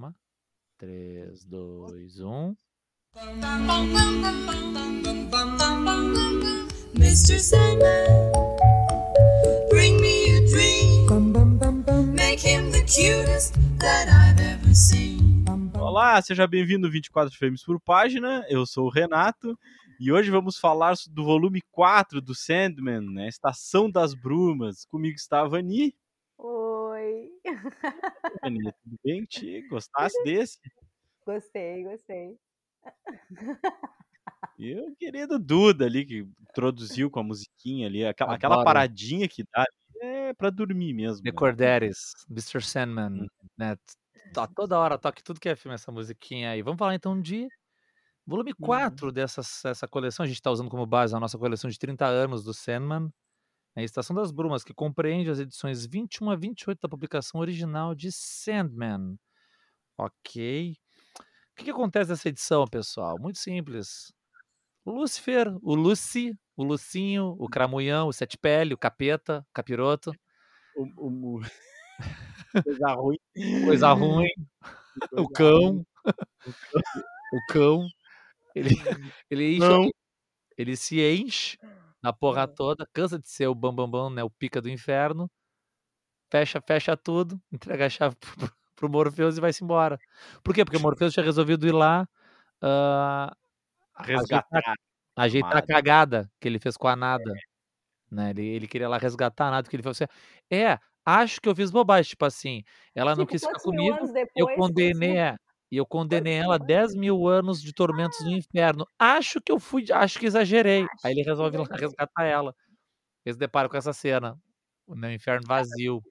Calma. 3, 2, 1. Mr. Sandman, bring me a dream. Make him the cutest that I've ever seen. Olá, seja bem-vindo 24 frames por página. Eu sou o Renato e hoje vamos falar do volume 4 do Sandman, né? Estação das Brumas. Comigo está a Vani. Oi. Vani, tudo bem? Te gostasse desse? Gostei, gostei. E o querido Duda ali, que introduziu com a musiquinha ali, aquela, aquela paradinha que dá ali, é pra dormir mesmo. The né? Mr. Sandman, Hum. né? Tá toda hora, toque tudo que é filme essa musiquinha aí. Vamos falar então de volume 4 dessa essa coleção. A gente tá usando como base a nossa coleção de 30 anos do Sandman. A Estação das Brumas, que compreende as edições 21 a 28 da publicação original de Sandman. Ok. O que, que acontece nessa edição, pessoal? Muito simples. O Lúcifer, o Lucy, o Lucinho, o Cramunhão, o Sete Pele, o Capeta, o Capiroto, O, o- Coisa ruim. coisa ruim, o cão, o cão, ele, ele, enche, ele se enche na porra toda, cansa de ser o bambambam, bam, bam, né, o pica do inferno, fecha, fecha tudo, entrega a chave pro, pro Morpheus e vai-se embora. Por quê? Porque o Morpheus tinha resolvido ir lá ajeitar, Resgatar. ajeitar a amada. cagada que ele fez com a nada. Né? Ele, ele queria lá resgatar a nada, que ele falou assim, é, acho que eu fiz bobagem, tipo assim, ela não Tipo, quis ficar comigo, anos eu depois, condenei, é, e eu condenei ela a mil 10 mil anos de tormentos no inferno. Acho que eu fui, acho que exagerei. Aí ele resolve resgatar ela. Eles deparam com essa cena, no inferno vazio.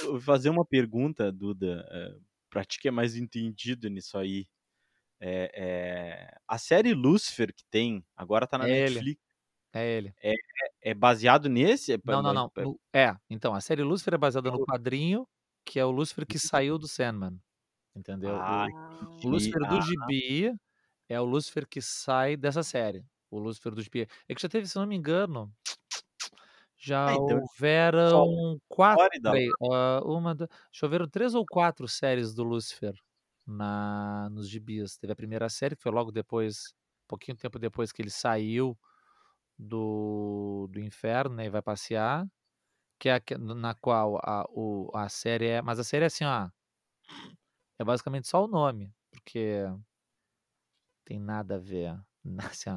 Eu vou fazer uma pergunta, Duda, eh, pra ti que é mais entendido nisso aí. É, é, a série Lucifer que tem, agora tá na É ele. Netflix, É ele. é baseado nesse? É, Não, não, não. é- É, então, a série Lucifer é baseada no quadrinho, que é o Lucifer que saiu do Sandman. Entendeu? O- Ah, O Lúcifer do. Gibi é o Lúcifer que sai dessa série. O Lúcifer do Gibi. É que já teve, se não me engano, já Ah, então, houveram quatro. Peraí, ah, uma, duas, já houveram três ou quatro séries do Lúcifer na, nos gibis. Teve a primeira série, que foi logo depois, pouquinho tempo depois que ele saiu do, do inferno, né? E vai passear. Que é a, na qual a, o, a série é. Mas a série é assim, ó. É basicamente só o nome, porque tem nada a ver, assim,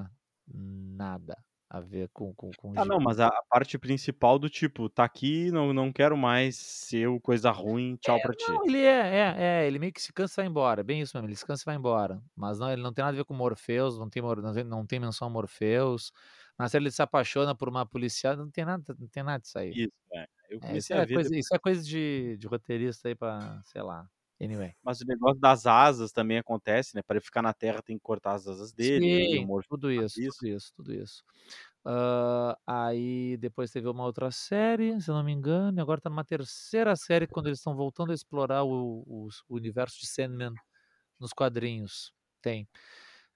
nada a ver com com, com Ah, não, mas a, a parte principal do tipo, tá aqui, não, não quero mais ser o coisa ruim, tchau pra ti. Não, ele é, é, é, ele meio que se cansa e vai embora, é bem isso mesmo, ele se cansa e vai embora. Mas não, ele não tem nada a ver com Morpheus, não tem, não tem, não tem menção a Morpheus. Na série ele se apaixona por uma policial, não tem nada, não tem nada disso aí. Isso, é. Eu É, isso, comecei a é ver, coisa, depois, isso é coisa de, de roteirista aí pra, sei lá. Anyway. mas o negócio das asas também acontece, né? Para ele ficar na Terra tem que cortar as asas dele, né? O Sim, Morpheus tudo isso, isso. tudo isso, tudo isso. Ah, aí depois teve uma outra série, se eu não me engano, e agora tá numa terceira série quando eles estão voltando a explorar o, o- o universo de Sandman nos quadrinhos. Tem.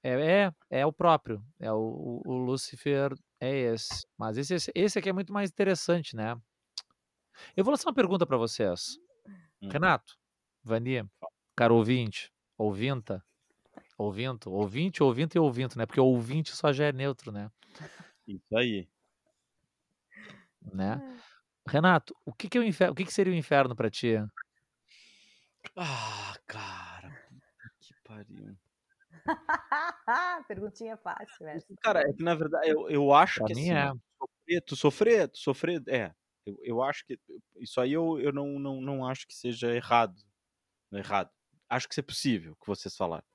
É, é, é o próprio. É o, o, Lucifer é esse. Mas esse, esse, esse aqui é muito mais interessante, né? Eu vou lançar uma pergunta para vocês. Hum. Renato, Vani, caro ouvinte, ouvinta, ouvinto, ouvinte, ouvinte e ouvinto, né? Porque ouvinte só já é neutro, né? Isso aí. né? Renato, o que, que, é o, inferno, o que, que seria o inferno para ti? Ah, cara, puta que pariu. Perguntinha fácil, essa. Cara, é que na verdade eu, eu acho Pra que mim assim, é. sofrer, tu sofrer, tu sofrer, é. Eu, eu acho que isso aí eu, eu não, não, não acho que seja errado. É errado. Acho que isso é possível, o que vocês falaram.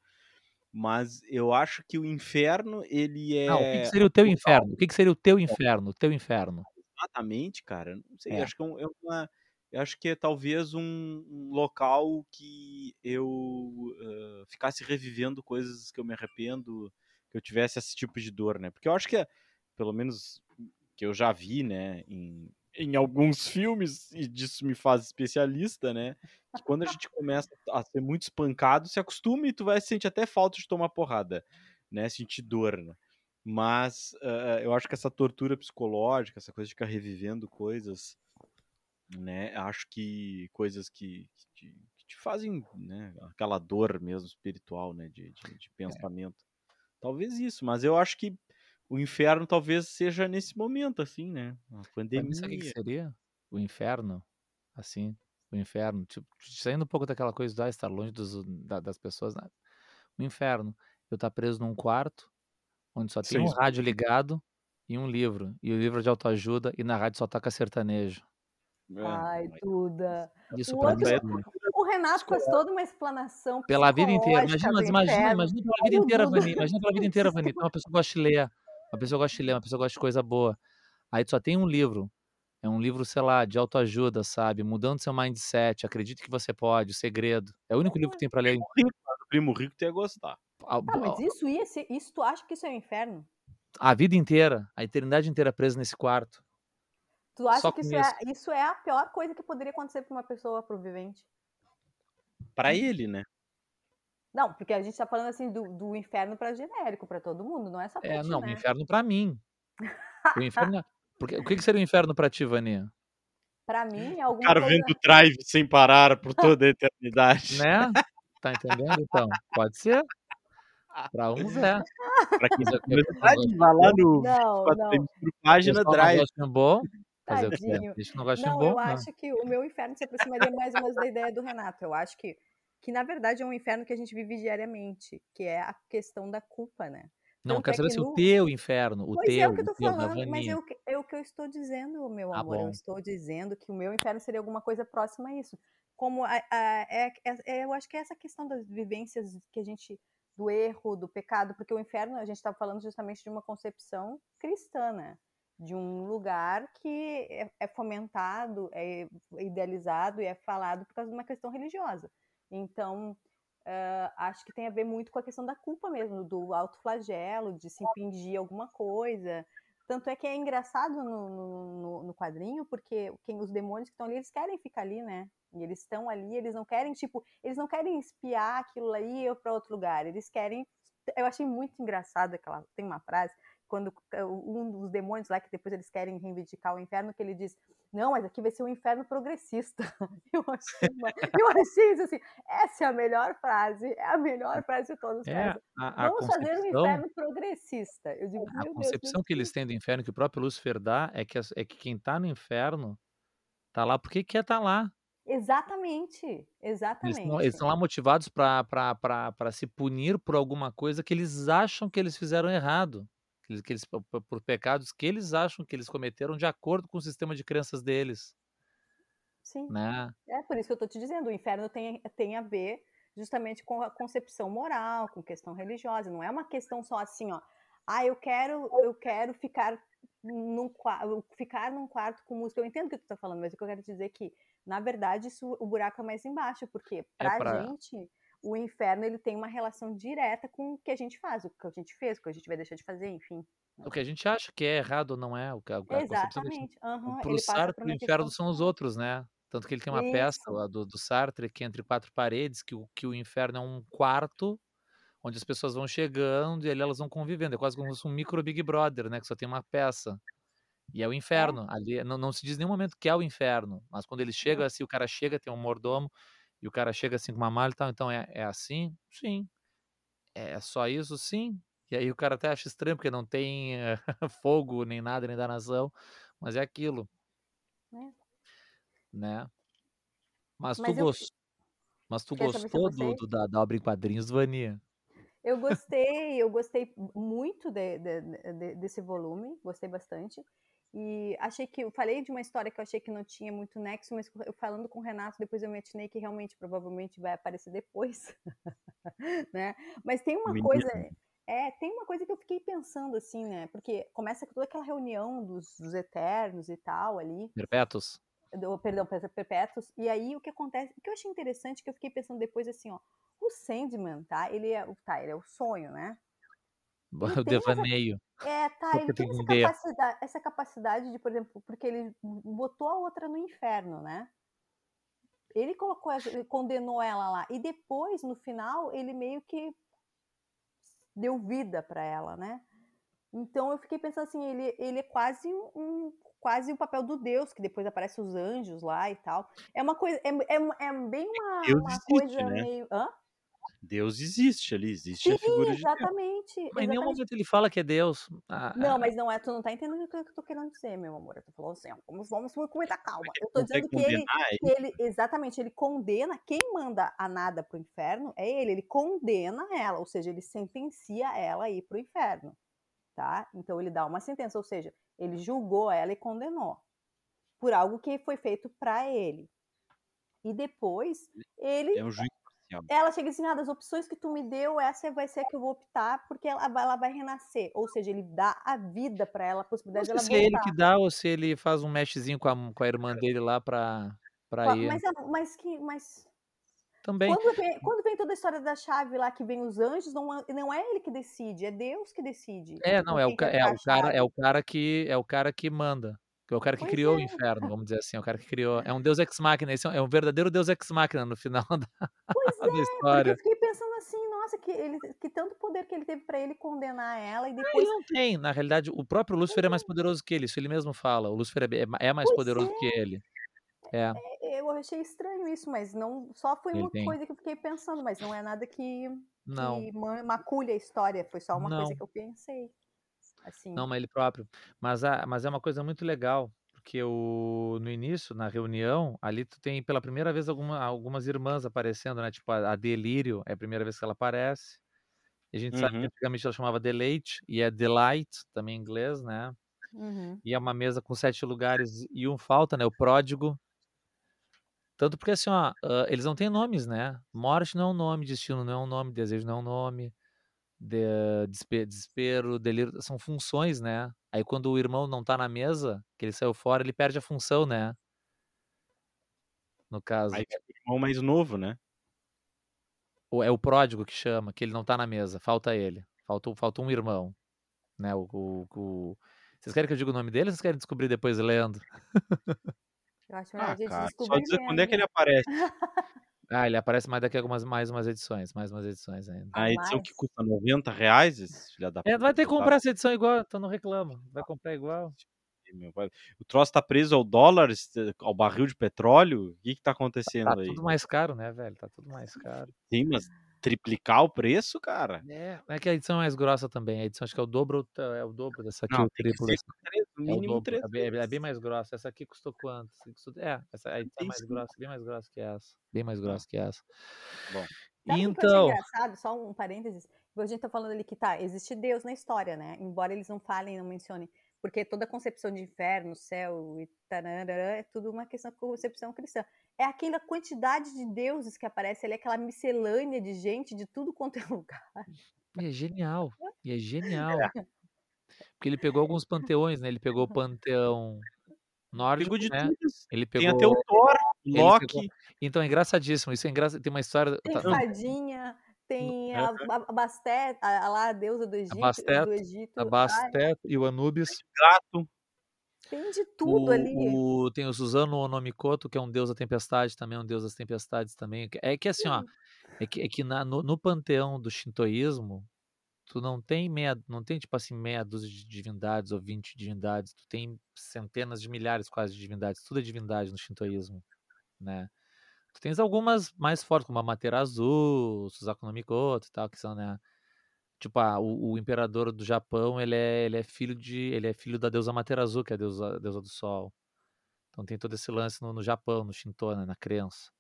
Mas eu acho que o inferno, ele Não, o que, é que seria o teu inferno? O que, que seria o teu inferno? O teu inferno. Exatamente, cara. Não sei, É. acho que é, é uma. Eu acho que é talvez um, um local que eu ah, ficasse revivendo coisas que eu me arrependo, que eu tivesse esse tipo de dor, né? Porque eu acho que, é, pelo menos que eu já vi, né, em, em alguns filmes, e disso me faz especialista, né? Que quando a gente começa a ser muito espancado, se acostuma e tu vai sentir até falta de tomar porrada, né? Sentir dor, né? Mas ah, eu acho que essa tortura psicológica, essa coisa de ficar revivendo coisas, né? Acho que coisas que, que te, que te fazem, né, aquela dor mesmo espiritual, né, de, de, de pensamento. Talvez isso, mas eu acho que o inferno talvez seja nesse momento, assim, né? A Pra mim, sabe o que pandemia. seria? O inferno, assim, o inferno, tipo, saindo um pouco daquela coisa de ah, estar longe dos, da- das pessoas, né? O inferno, eu estar preso num quarto onde só tem Sem um rádio ligado e um livro, e o livro é de autoajuda e na rádio só toca sertanejo. É, Ai, Duda. Isso O pra outro, seria o Renato faz toda uma explanação pela vida inteira. Imagina, imagina, imagina pela vida inteira, Vani. Imagina pela vida inteira, Vani. Então, uma pessoa que gosta de ler, uma pessoa que gosta de ler, uma pessoa que gosta de coisa boa. Aí tu só tem um livro. É um livro, sei lá, de autoajuda, sabe? Mudando seu mindset, acredite que você pode, o segredo. É o único livro que tem pra ler. o primo rico tu ia gostar. A, Tá, mas isso ia ser, isso tu acha que isso é o inferno? a vida inteira, a eternidade inteira presa nesse quarto. Tu acha Só que isso é, isso é a pior coisa que poderia acontecer pra uma pessoa pro vivente? Pra ele, né? Não, porque a gente tá falando assim do, do inferno pra genérico, pra todo mundo, não é só pra É, ti, não, o né? inferno pra mim. O inferno. é- Porque, o que, que seria o inferno pra ti, Vani? Pra mim é O alguma cara coisa... vendo drive sem parar por toda a eternidade. Né? Tá entendendo, então? Pode ser. Pra uns é. Pra quem com curiosidade, vai lá no Não, 24 não, página não drive. bom. Fazer o que não gosta de um Não, bom. eu né? acho que o meu inferno se aproximaria mais ou menos da ideia do Renato. Eu acho que, que na verdade, é um inferno que a gente vive diariamente, que é a questão da culpa, né? Não, Tanto quero é saber se o no- teu inferno, o Pois teu, é o que eu tô o teu, falando, mas é o, que, é o que eu estou dizendo, meu Tá amor. Eu bom. estou dizendo que o meu inferno seria alguma coisa próxima a isso. Como a, a- é, é- é- eu acho que é essa questão das vivências que a gente do erro, do pecado, porque o inferno a gente está falando justamente de uma concepção cristã, né? De um lugar que é, é fomentado, é idealizado e é falado por causa de uma questão religiosa. Então, ah, acho que tem a ver muito com a questão da culpa mesmo, do autoflagelo, de se impingir alguma coisa. Tanto é que é engraçado no, no, no- quadrinho, porque quem, os demônios que estão ali, eles querem ficar ali, né? E eles estão ali, eles não querem, tipo, eles não querem espiar aquilo ali e ir para outro lugar. Eles querem. Eu achei muito engraçado aquela. Tem uma frase, quando eh, um dos demônios lá, que depois eles querem reivindicar o inferno, que ele diz: Não, mas aqui vai ser um inferno progressista. Eu achei, uma- eu achei isso assim. Essa é a melhor frase, é a melhor frase de todas as É, frases. a, a Vamos fazer um inferno progressista. Digo, a Deus, concepção mas que eles têm do inferno, que o próprio Lúcifer dá, é que, é que quem tá no inferno tá lá porque quer tá lá. Exatamente, Eles exatamente. estão lá motivados para se punir por alguma coisa que eles acham que eles fizeram errado. Que eles, por, pecados que eles acham que eles cometeram de acordo com o sistema de crenças deles. Sim, Né? é por isso que eu tô te dizendo, o inferno tem, tem a ver justamente com a concepção moral, com questão religiosa, não é uma questão só assim, ó, ah, eu quero, eu quero ficar num, ficar num quarto com música. Eu entendo o que tu tá falando, mas o que eu quero dizer é que, na verdade, isso, o buraco é mais embaixo, porque pra pra- gente, o inferno ele tem uma relação direta com o que a gente faz, o que a gente fez, o que a gente vai deixar de fazer, enfim. O que a gente acha que é errado ou não é. O, que a, Exatamente. Pro ele passa Sartre, o inferno questão são os outros, né? Tanto que ele tem uma peça Isso. lá do, do Sartre, que é entre quatro paredes, que o, que o inferno é um quarto onde as pessoas vão chegando e ali elas vão convivendo. É quase como um micro Big Brother, né? Que só tem uma peça. E é o inferno. Ali não, não se diz em nenhum momento que é o inferno. Mas quando eles chegam assim, o cara chega, tem um mordomo, e o cara chega assim com uma malha e tal. Então é, é assim? Sim. É só isso? Sim. E aí o cara até acha estranho, porque não tem eh, fogo, nem nada, nem danação. Mas é aquilo. É. Né? Mas, Mas tu, eu- gos- Mas tu Quer gostou do, do- da, da obra em quadrinhos do Vania? Eu gostei, eu gostei muito de- de- de- desse volume, gostei bastante. E achei que, eu falei de uma história que eu achei que não tinha muito nexo, mas eu falando com o Renato, depois eu me atinei que realmente provavelmente vai aparecer depois, né? Mas tem uma coisa, é, tem uma coisa que eu fiquei pensando assim, né? Porque começa com toda aquela reunião dos, dos eternos e tal ali, Perpétuos? do, perdão, per- perpétuos. E aí o que acontece, o que eu achei interessante, que eu fiquei pensando depois assim, ó, o Sandman, tá? Ele é, o- tá, ele é o sonho, né? O devaneio. É, tá, ele tem essa capacidade, essa capacidade de, por exemplo, porque ele botou a outra no inferno, né? Ele colocou, ele condenou ela lá e depois, no final, ele meio que deu vida para ela, né? Então eu fiquei pensando assim, ele, ele é quase um, quase o papel do Deus, que depois aparece os anjos lá e tal. É uma coisa, é, é, é bem uma, Deus uma existe, coisa né? meio. Hã? Deus existe ali, existe a Sim, figura de Deus. exatamente. Mas em nenhum momento ele fala que é Deus. Ah, Não, mas não é, tu não tá entendendo o que eu tô querendo dizer, meu amor. Eu tô falando assim, ó, vamos, vamos com muita calma. Eu tô dizendo que ele, que ele, exatamente, ele condena, quem manda a nada pro inferno é ele, ele condena ela, ou seja, ele sentencia ela a ir pro inferno, tá? Então ele dá uma sentença, ou seja, ele julgou ela e condenou por algo que foi feito pra ele. E depois, ele É um juiz. Ela chega assim, ah, das opções que tu me deu, essa vai ser a que eu vou optar, porque ela, vai- ela vai renascer. Ou seja, ele dá a vida pra ela, a possibilidade dela se é ele voltar. que dá ou se ele faz um meshzinho com a, com a irmã dele lá pra, pra ir. Mas, a- mas que. Mas Também. quando vem, quando vem toda a história da chave lá, que vem os anjos, não, é- não é ele que decide, é Deus que decide. É, não, é o, é, o cara, é o cara que é o cara que manda. Que É o cara que Pois criou o é. inferno, vamos dizer assim, é o cara que criou. É um deus ex machina, esse é um- é um verdadeiro deus ex machina no final da, Pois da é, história. eu fiquei pensando assim, nossa, que, ele, que tanto poder que ele teve pra ele condenar ela e Ele depois. não tem, na realidade, o próprio Lúcifer é mais poderoso que ele, isso ele mesmo fala. O Lúcifer é, é mais Pois poderoso que ele. É, Eu achei estranho isso, mas não. Só foi Ele uma tem. coisa que eu fiquei pensando, mas não é nada que, não, que maculha a história, foi só uma Não. coisa que eu pensei. Assim. não, mas ele próprio. Mas, a, mas é uma coisa muito legal, porque o, no início, na reunião, ali tu tem pela primeira vez alguma, algumas irmãs aparecendo, né? Tipo, a, a Delírio é a primeira vez que ela aparece. E a gente sabe que Uhum. antigamente ela chamava Deleite, e é Delight, também em inglês, né? Uhum. E é uma mesa com sete lugares e um falta, né? O pródigo. Tanto porque assim, ó, eles não têm nomes, né? Morte não é um nome, destino não é um nome, desejo não é um nome, de- despe- desespero, delírio, são funções, né? Aí quando o irmão não tá na mesa, que ele saiu fora, ele perde a função, né? No caso. Aí fica o irmão mais novo, né? O- É o pródigo que chama, que ele não tá na mesa, falta ele. Falta, falta um irmão, né? O, o- o- Vocês querem que eu diga o nome dele ou vocês querem descobrir depois lendo? Eu acho melhor Ah, a gente cara, descobrir só dizer quando é que ele aparece. Ah, ele aparece mais daqui a algumas, mais umas edições, mais umas edições ainda. A edição mais. que custa 90 reais, esse filha da É, vai ter que botaram comprar essa edição igual, então não reclama. Vai comprar igual. O troço tá preso ao dólar, ao barril de petróleo? O que que tá Tá acontecendo aí? tudo mais caro, né, velho? Tá tudo mais caro. Sim, mas triplicar o preço, cara? É, é que a edição é mais grossa também. A edição acho que é o dobro, é o dobro dessa aqui, Não, o tem que triplo dessa. três, É mínimo dobro, três é bem, é bem mais grossa. Essa aqui custou quanto? É, essa a edição é mais 35. grossa, bem mais grossa que essa. Bem mais grossa que essa. Bom. Sabe que Então, achei engraçado? Só um parênteses. A gente tá falando ali que tá, existe Deus na história, né? Embora eles não falem, não mencionem. Porque toda a concepção de inferno, céu e tarará, é tudo uma questão de concepção cristã. É aquela quantidade de deuses que aparece ali, aquela miscelânea de gente de tudo quanto é lugar. e é genial. E é genial. Porque ele pegou alguns panteões, né? Ele pegou o panteão nórdico, Pegou de né? tudo. Ele Tem pegou até o Thor, o ele Loki. pegou- Então é engraçadíssimo. Isso é engraçado. Tem uma história. Tem tá- fadinha, tem a, a, a Bastet, a, a lá a deusa do Egito, Bastet, do Egito. a Bastet e o Anubis. Gato. Tem de tudo ali. O, o- tem o Suzano Onomikoto, que é um deus da tempestade também, um deus das tempestades também. É que assim, ó, é que, é que na- no, no panteão do shintoísmo, tu não tem meia, não tem tipo assim meia dúzia de divindades ou 20 divindades, tu tem centenas de milhares quase de divindades, tudo é divindade no shintoísmo, né? Tu tens algumas mais fortes, como a Materazu, o Suzaku no Mikoto e tal, que são, né? Tipo, ah, o, o imperador do Japão, ele é, ele é filho de, ele é filho da deusa Materazu, que é a deusa, a deusa do sol. Então tem todo esse lance no, no Japão, no Shinto, né, na crença.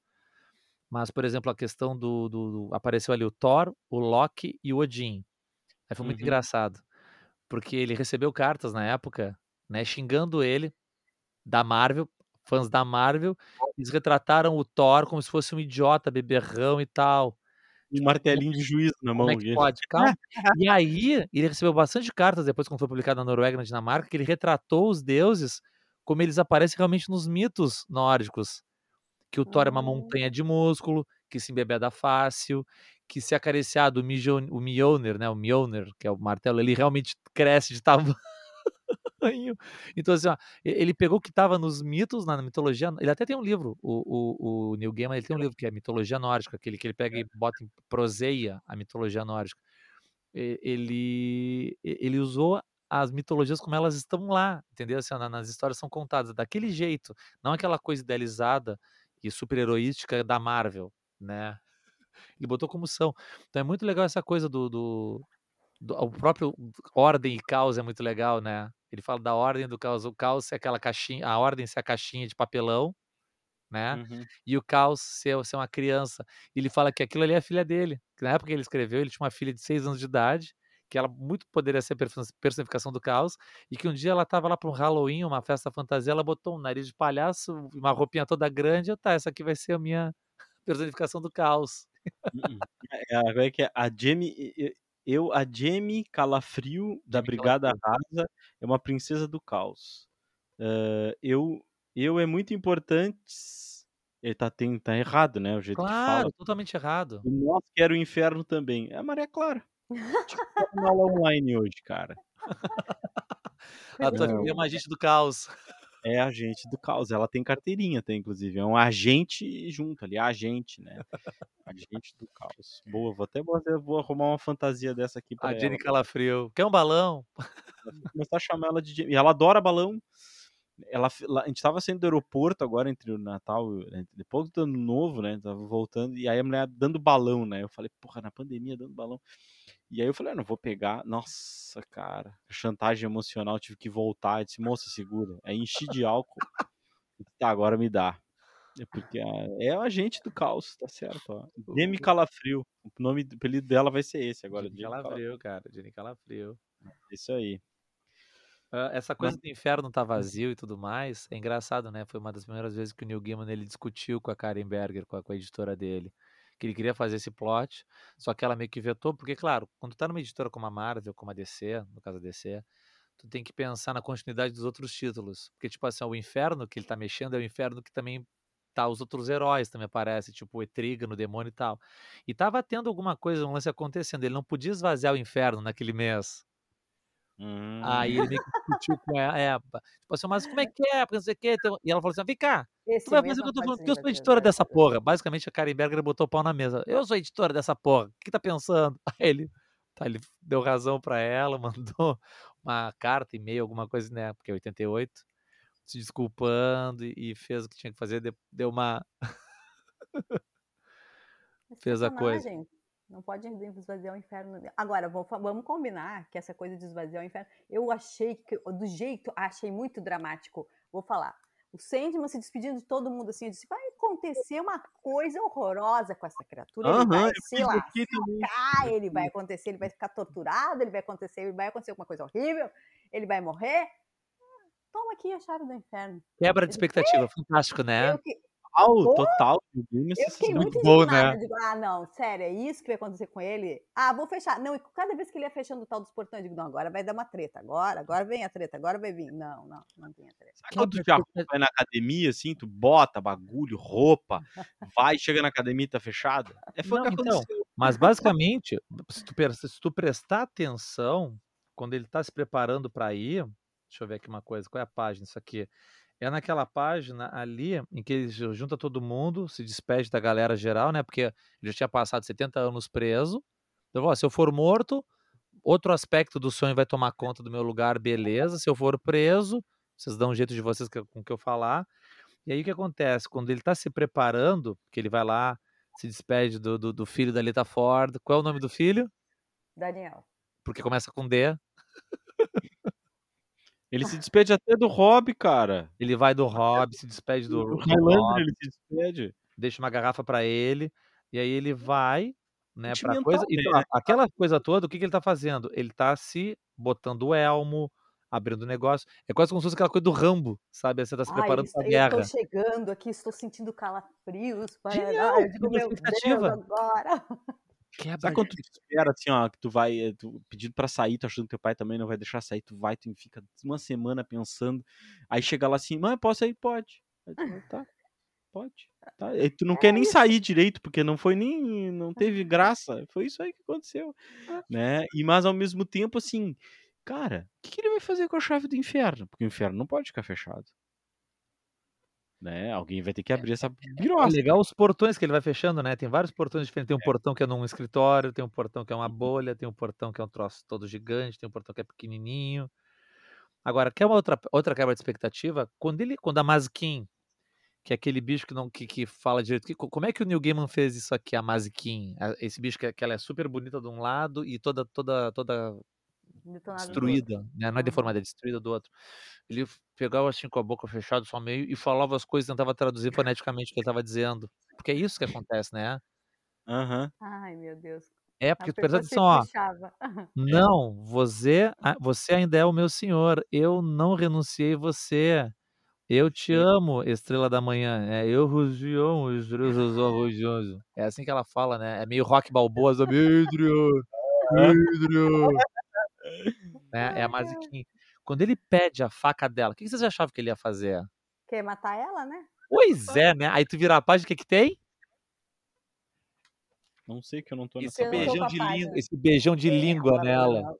Mas, por exemplo, a questão do, do- do- Apareceu ali o Thor, o Loki e o Odin. Aí foi muito Uhum. engraçado. Porque ele recebeu cartas na época, né, xingando ele, da Marvel, fãs da Marvel. Eles retrataram o Thor como se fosse um idiota, beberrão e tal. Um martelinho de juízo na mão. Como é que pode? Calma. E aí, ele recebeu bastante cartas depois, quando foi publicado na Noruega e na Dinamarca, que ele retratou os deuses como eles aparecem realmente nos mitos nórdicos. Que o Thor é uma Ah. montanha de músculo, que se embebeda fácil, que se acariciar do Mijon- o Mjolnir, né? O Mjolnir, que é o martelo, ele realmente cresce de tamanho. Então, assim, ó, ele pegou o que estava nos mitos, na mitologia. Ele até tem um livro, o, o, o Neil Gaiman, ele tem um livro que é Mitologia Nórdica, aquele que ele pega e bota em proseia a mitologia nórdica. Ele, ele usou as mitologias como elas estão lá, entendeu? Assim, na- nas histórias são contadas daquele jeito, não aquela coisa idealizada e super-heroística da Marvel, né? Ele botou como são. Então é muito legal essa coisa do, do- o próprio ordem e caos é muito legal, né? Ele fala da ordem do caos, o caos ser aquela caixinha, a ordem ser a caixinha de papelão, né? Uhum. E o caos ser, ser uma criança. E ele fala que aquilo ali é a filha dele. Na época que ele escreveu, ele tinha uma filha de seis anos de idade, que ela muito poderia ser a perso- personificação do caos, e que um dia ela estava lá para um Halloween, uma festa fantasia, ela botou um nariz de palhaço, uma roupinha toda grande, eu, tá, essa aqui vai ser a minha personificação do caos. Uhum. É, a- como é que é? A Jamie, e- e- eu, a Jamie Calafrio da Brigada. Rasa é uma princesa do caos. Ah, eu, eu é muito importante. Ele tá, tem, tá errado, né? O jeito que fala. Claro, totalmente errado. E nós quero o inferno também. É a Maria Clara. Tipo, tá aula online hoje, cara. A tua é uma agente do caos. É agente do caos. Ela tem carteirinha, tem, inclusive. É um agente junto ali, agente, né? Agente do caos. Boa, vou até vou, arrumar uma fantasia dessa aqui pra A ela. Jenny Calafrio. Quer um balão? Vou começar a chamar ela de. E ela adora balão. Ela, a gente tava saindo do aeroporto agora entre o Natal e depois do ano novo, né? Tava voltando. E aí a mulher dando balão, né? Eu falei, porra, na pandemia dando balão. E aí eu falei, ah, não vou pegar. Nossa, cara, chantagem emocional, tive que voltar. Eu disse, moça, segura. Aí enchi de álcool. Tá, agora me dá. É porque a- é o agente do caos, tá certo, ó. Demi Calafrio. O nome do apelido dela vai ser esse agora. Jenny Demi Calafrio. Calafrio, cara. Jenny Calafrio. Isso aí. Essa coisa do inferno tá vazio e tudo mais, é engraçado, né? Foi uma das primeiras vezes que o Neil Gaiman ele discutiu com a Karen Berger, com a, com a editora dele, que ele queria fazer esse plot, só que ela meio que vetou, porque, claro, quando tá numa editora como a Marvel, como a DC, no caso a DC, tu tem que pensar na continuidade dos outros títulos. Porque, tipo assim, o inferno que ele tá mexendo é o inferno que também tá os outros heróis também aparecem, tipo o Etrigan, o demônio e tal. E tava tendo alguma coisa, um lance acontecendo, ele não podia esvaziar o inferno naquele mês. Hum. Aí ele meio que discutiu com ela, é, tipo assim, mas como é que é? Não sei o quê. então- E ela falou assim: vem cá, Esse tu vai fazer o que eu tô falando, porque eu sou editora é. dessa porra. Basicamente, a Karen Berger botou o pau na mesa. Eu sou editora dessa porra, o que tá pensando? Aí ele, tá, ele deu razão pra ela, mandou uma carta, e-mail, alguma coisa, né? Porque é 88, se desculpando e, e fez o que tinha que fazer, de- deu uma. Fez a coisa. Não pode esvaziar o inferno. Agora, vamos combinar que essa coisa de esvaziar o inferno. Eu achei que, do jeito, achei muito dramático. Vou falar. O Sandman se despedindo de todo mundo assim, eu disse, vai acontecer uma coisa horrorosa com essa criatura. Ele Aham, vai se lascar, ele vai acontecer, ele vai ficar torturado, ele vai acontecer, ele vai acontecer alguma coisa horrível, ele vai morrer. Toma aqui a chave do inferno. Quebra de expectativa, fantástico, né? Eu, Total, Pô, total. o game eu fiquei assassino. muito bom, né? Digo, ah, não, sério, é isso que vai acontecer com ele? Ah, vou fechar. Não, e cada vez que ele ia fechando o tal dos portões, eu digo, não, agora vai dar uma treta. Agora, agora vem a treta, agora vai vir. Não, não, não tem a treta. Sabe quando tu já vai na academia, assim, tu bota bagulho, roupa, vai, chega na academia e tá fechada? É foi o Não, que então, aconteceu. Mas basicamente, se tu, se tu prestar atenção, quando ele está se preparando para ir, deixa eu ver aqui uma coisa, qual é a página? Isso aqui. É naquela página ali em que ele ju- junta todo mundo, se despede da galera geral, né? Porque ele já tinha passado 70 anos preso. Então, ó, se eu for morto, outro aspecto do sonho vai tomar conta do meu lugar, beleza. Se eu for preso, vocês dão um jeito de vocês que- com o que eu falar. E aí o que acontece? Quando ele está se preparando, que ele vai lá, se despede do, do, do filho da Lita Ford. Qual é o nome do filho? Daniel. Porque começa com D. Ele se despede até do Rob, cara. Ele vai do Rob, se despede do, do Highlander, ele se despede. deixa uma garrafa para ele. E aí ele vai, né, pra coisa. Então, né? a- aquela coisa toda, o que, que ele tá fazendo? Ele tá se botando o elmo, abrindo o negócio. É quase como se fosse aquela coisa do Rambo, sabe? Você tá se preparando pra eu guerra. estou chegando aqui, estou sentindo calafrios. Genial, Paraná. Eu digo, meu Deus, agora. Quebra Sabe quando tu espera, assim, ó, que tu vai, eh, tu, pedindo pra sair, tu achando que teu pai também não vai deixar sair, tu vai, tu fica uma semana pensando, aí chega lá assim, mãe, posso sair? Pode. Aí tu, tá, pode. Tá. Aí tu não quer nem sair direito, porque não foi nem, não teve graça, foi isso aí que aconteceu, né? E mas ao mesmo tempo, assim, cara, o que, que ele vai fazer com a chave do inferno? Porque o inferno não pode ficar fechado. Né? Alguém vai ter que abrir essa É birosca. legal os portões que ele vai fechando, né? Tem vários portões diferentes. Tem um portão que é num escritório, tem um portão que é uma Uhum. bolha, tem um portão que é um troço todo gigante, tem um portão que é pequenininho. Agora, quer uma outra, outra quebra de expectativa? Quando ele, quando a Mazkin, que é aquele bicho que não que, que fala direito, que, como é que o Neil Gaiman fez isso aqui, a Mazkin? A- Esse bicho que, que ela é super bonita de um lado e toda toda toda Detonado destruída, né? Não é deformada, é destruída do outro. Ele pegava assim com a boca fechada, só meio, e falava as coisas, tentava traduzir foneticamente o que ele estava dizendo. Porque é isso que acontece, né? Aham. Ai, meu Deus. É, porque tu presta atenção, ó. Não, você, você ainda é o meu senhor. Eu não renunciei você. Eu te amo, estrela da manhã. É, eu estrela do É assim que ela fala, né? É meio rock balboa, sabe? Adrian, Adrian. Né? É a. Maziquinha. Quando ele pede a faca dela, o que vocês achavam que ele ia fazer? Quer matar ela, né? Pois é, né? Aí tu vira a página, o que que tem? Não sei que eu não tô nessa Eu beijão de língua, esse beijão de língua Ela, nela. ela.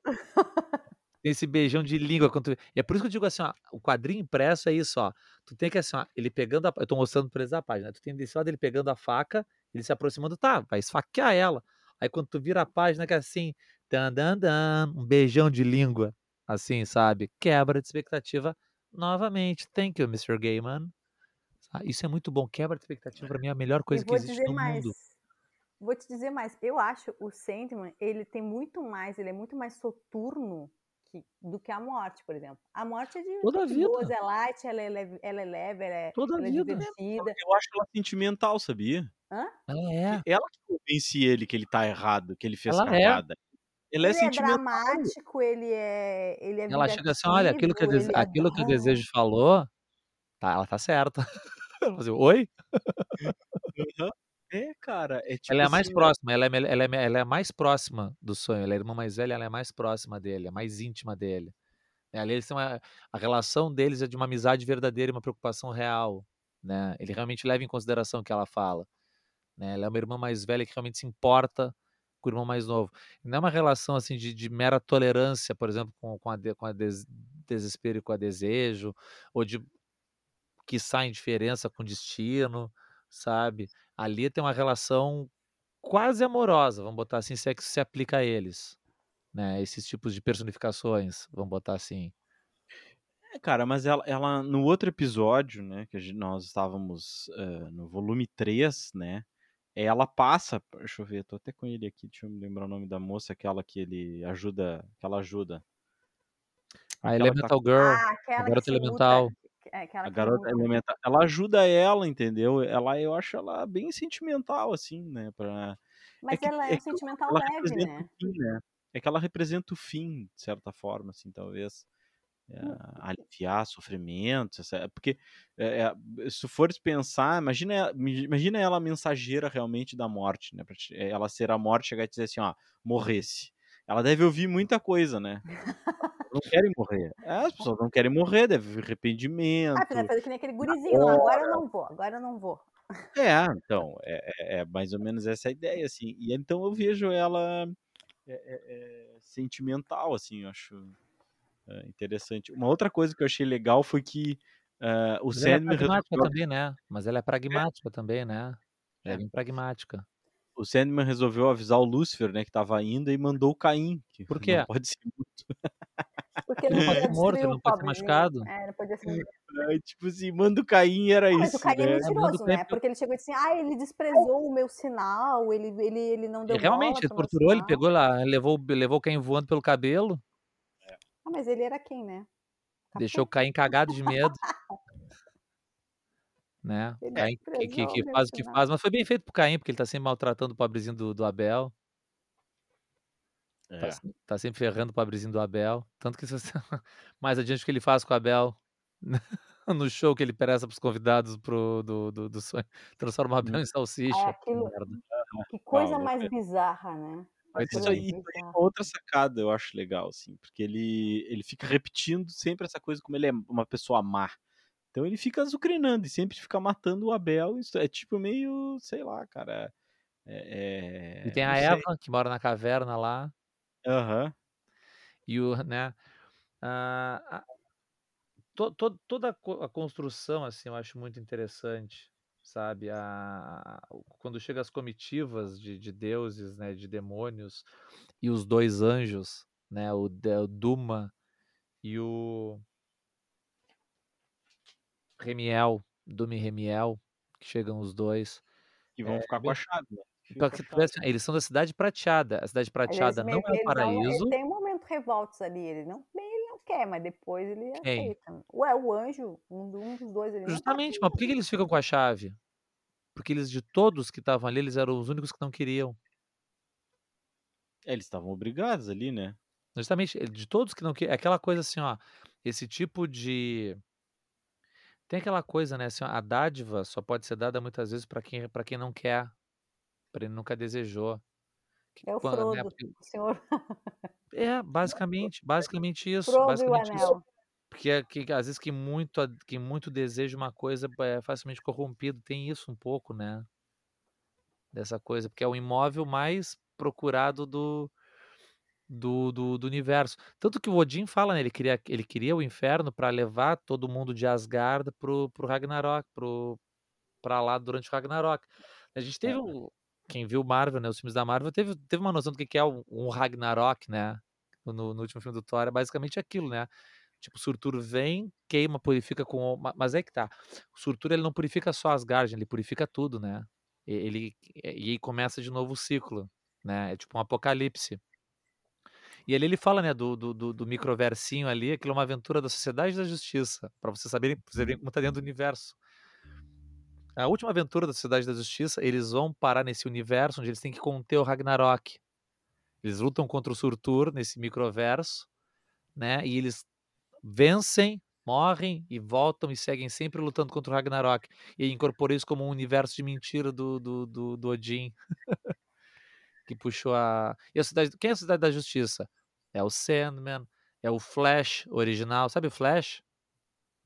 Tem esse beijão de língua. Quando tu- E é por isso que eu digo assim, ó, o quadrinho impresso é isso, ó. Tu tem que assim, ó, ele pegando a... Eu tô mostrando pra eles a página. né? Tu tem desse lado ele pegando a faca, ele se aproximando, tá, vai esfaquear ela. Aí quando tu vira a página que é assim, dan, dan, dan, um beijão de língua, assim, sabe? Quebra de expectativa novamente. Thank you, Mr. Gaiman. Ah, Isso é muito bom. Quebra de expectativa pra mim é a melhor coisa que existe no mais. mundo. Vou te dizer mais. Eu acho o Sandman, ele tem muito mais, ele é muito mais soturno que- do que a morte, por exemplo. A morte é de, Toda de vida. boas, é light, ela é leve, ela é, leve, ela é, Toda ela é vida. divertida. Eu acho ela sentimental, sabia? Hã? Ela é. Ela que convence ele que ele tá errado, que ele fez Ela é. Ele é Ele é sentimental. dramático, ele é, ele é Ela chega assim, olha, aquilo que, dese- é aquilo que o desejo falou, tá, ela tá certa. Ela fala assim, Oi? Aham. É, cara, é tipo Ela é a mais assim, próxima, ela é, ela, é, ela é mais próxima do sonho. Ela é a irmã mais velha, ela é mais próxima dele, a mais íntima dele. É, ali eles têm uma, a relação deles é de uma amizade verdadeira e uma preocupação real. Né? Ele realmente leva em consideração o que ela fala. Né? Ela é uma irmã mais velha que realmente se importa com o irmão mais novo. Não é uma relação assim de, de mera tolerância, por exemplo, com, com a, de- com a des- desespero e com a desejo, ou de que sai indiferença com destino, sabe? Ali tem uma relação quase amorosa, vamos botar assim, se é que se aplica a eles, né? Esses tipos de personificações, vamos botar assim. É, cara, mas ela, ela no outro episódio, né, que gente- nós estávamos eh, no volume 3, né, ela passa, deixa eu ver, tô até com ele aqui, deixa eu me lembrar o nome da moça, aquela que ele ajuda, que ela ajuda. A Aquela que tá Elemental com- Girl, Ah, a garota luta. elemental. É, a garota luta. elemental, ela ajuda ela, entendeu? Ela, eu acho ela bem sentimental, assim, né, pra... Mas que- ela é, é um sentimental leve, né? fim, né? É que ela representa o fim, de certa forma, assim, talvez. É, Hum. aliviar sofrimentos, essa- porque é, é, se fores pensar, imagina, ela- mi- imagina ela mensageira realmente da morte, né? é, Ela ser a morte, chegar e dizer assim, ó, morresse. Ela deve ouvir muita coisa, né? Não querem morrer. É, as pessoas não querem morrer, deve haver Ah, arrependimento. precisa fazer que nem aquele gurizinho, não, agora eu não vou, agora eu não vou. É, então, é, é- é mais ou menos essa a ideia, assim. E então eu vejo ela é, é- é sentimental, assim, eu acho é, interessante. Uma outra coisa que eu achei legal foi que é, o Mas ela é Sandman pragmática resolveu, também, né? Mas ela é pragmática também, né? Ela é É. bem pragmática. o Sandman resolveu avisar o Lúcifer, né, que tava indo e mandou o Caim, que Por quê? não pode ser muito. Porque ele Ele não pode ser morto, ele não pode ser machucado. É, não podia ser. É, tipo assim, manda o Caim e era Ah, mas isso, o Caim é né? o mentiroso, né? Porque ele chegou e disse assim, ah, ele desprezou o meu sinal, ele, ele, ele não deu E realmente, bola ele torturou, ele pegou lá, levou, levou o Caim voando pelo cabelo, Ah, mas ele era quem, né? deixou o Caim cagado de medo. Né? Ele Caim que, que, que faz o que faz, mas foi bem feito pro Caim, porque ele tá sempre maltratando o pobrezinho do, do Abel. Tá, É. se- tá sempre ferrando o pobrezinho do Abel. Tanto que você- mais adiante o que ele faz com o Abel no show que ele presta pros convidados pro, do, do, do sonho. Transforma o Abel em Aí salsicha. aquilo, Merda. que coisa mais é. bizarra, né? Mas isso aí é outra sacada, eu acho legal, assim, porque ele, ele fica repetindo sempre essa coisa como ele é uma pessoa má. Então ele fica azucrinando e sempre fica matando o Abel. Isso é tipo meio, sei lá, cara. É, E é, tem não a sei. Eva, que mora na caverna lá. Aham. E o, né? ah, a- to- to- toda a construção, assim, eu acho muito interessante, sabe? A, quando chega as comitivas de, de deuses, né, de demônios, e os dois anjos, né, o, o Duma e o Remiel, Duma e Remiel, que chegam os dois. E vão ficar com a chave, né? Eles são da cidade prateada. A cidade prateada eles não é o dão- paraíso. Ele tem um momento revoltos ali, ele não, bem não quer, mas depois ele Quem? aceita. Ué, o anjo, um, um dos dois, tá Justamente, mas por que, eles ficam com a chave? Porque eles, de todos que estavam ali, eles eram os únicos que não queriam. É, eles estavam obrigados ali, né? Justamente, eh, de todos que não queriam. É aquela coisa assim, ó. Esse tipo de. Tem aquela coisa, né? Assim, ó, a dádiva só pode ser dada muitas vezes para quem, pra quem não quer, para quem nunca desejou. Que É o né, Frodo, porque- o senhor É, basicamente, basicamente isso. Frodo o basicamente isso. Porque é que, às vezes quem muito, quem muito deseja uma coisa é facilmente corrompido. Tem isso um pouco, né? Dessa coisa, porque é o imóvel mais procurado do, do, do, do universo. Tanto que o Odin fala, né? Ele queria, ele queria o inferno para levar todo mundo de Asgard pro, pro Ragnarok, pro, pra lá durante o Ragnarok. A gente teve o. Quem viu Marvel, né? Os filmes da Marvel, teve, teve uma noção do que é um, Ragnarok, né? No, no último filme do Thor, é basicamente aquilo, né? Tipo, o Surtur vem, queima, purifica com. Mas é que tá. O Surtur ele não purifica só Asgard, ele purifica tudo, né? Ele, e aí começa de novo o ciclo, né? É tipo um apocalipse. E ali ele fala, né, do, do, do, microversinho ali, aquilo é uma aventura da sociedade e da justiça, para vocês saberem, vocês verem como tá dentro do universo. A última aventura da sociedade da justiça, eles vão parar nesse universo onde eles têm que conter o Ragnarok. Eles lutam contra o Surtur nesse microverso, né? E eles vencem, morrem e voltam e seguem sempre lutando contra o Ragnarok. E incorporei isso como um universo de mentira do, do, do, do Odin. que puxou a. E a cidade. Quem é a cidade da justiça? É o Sandman, é o Flash original. Sabe o Flash?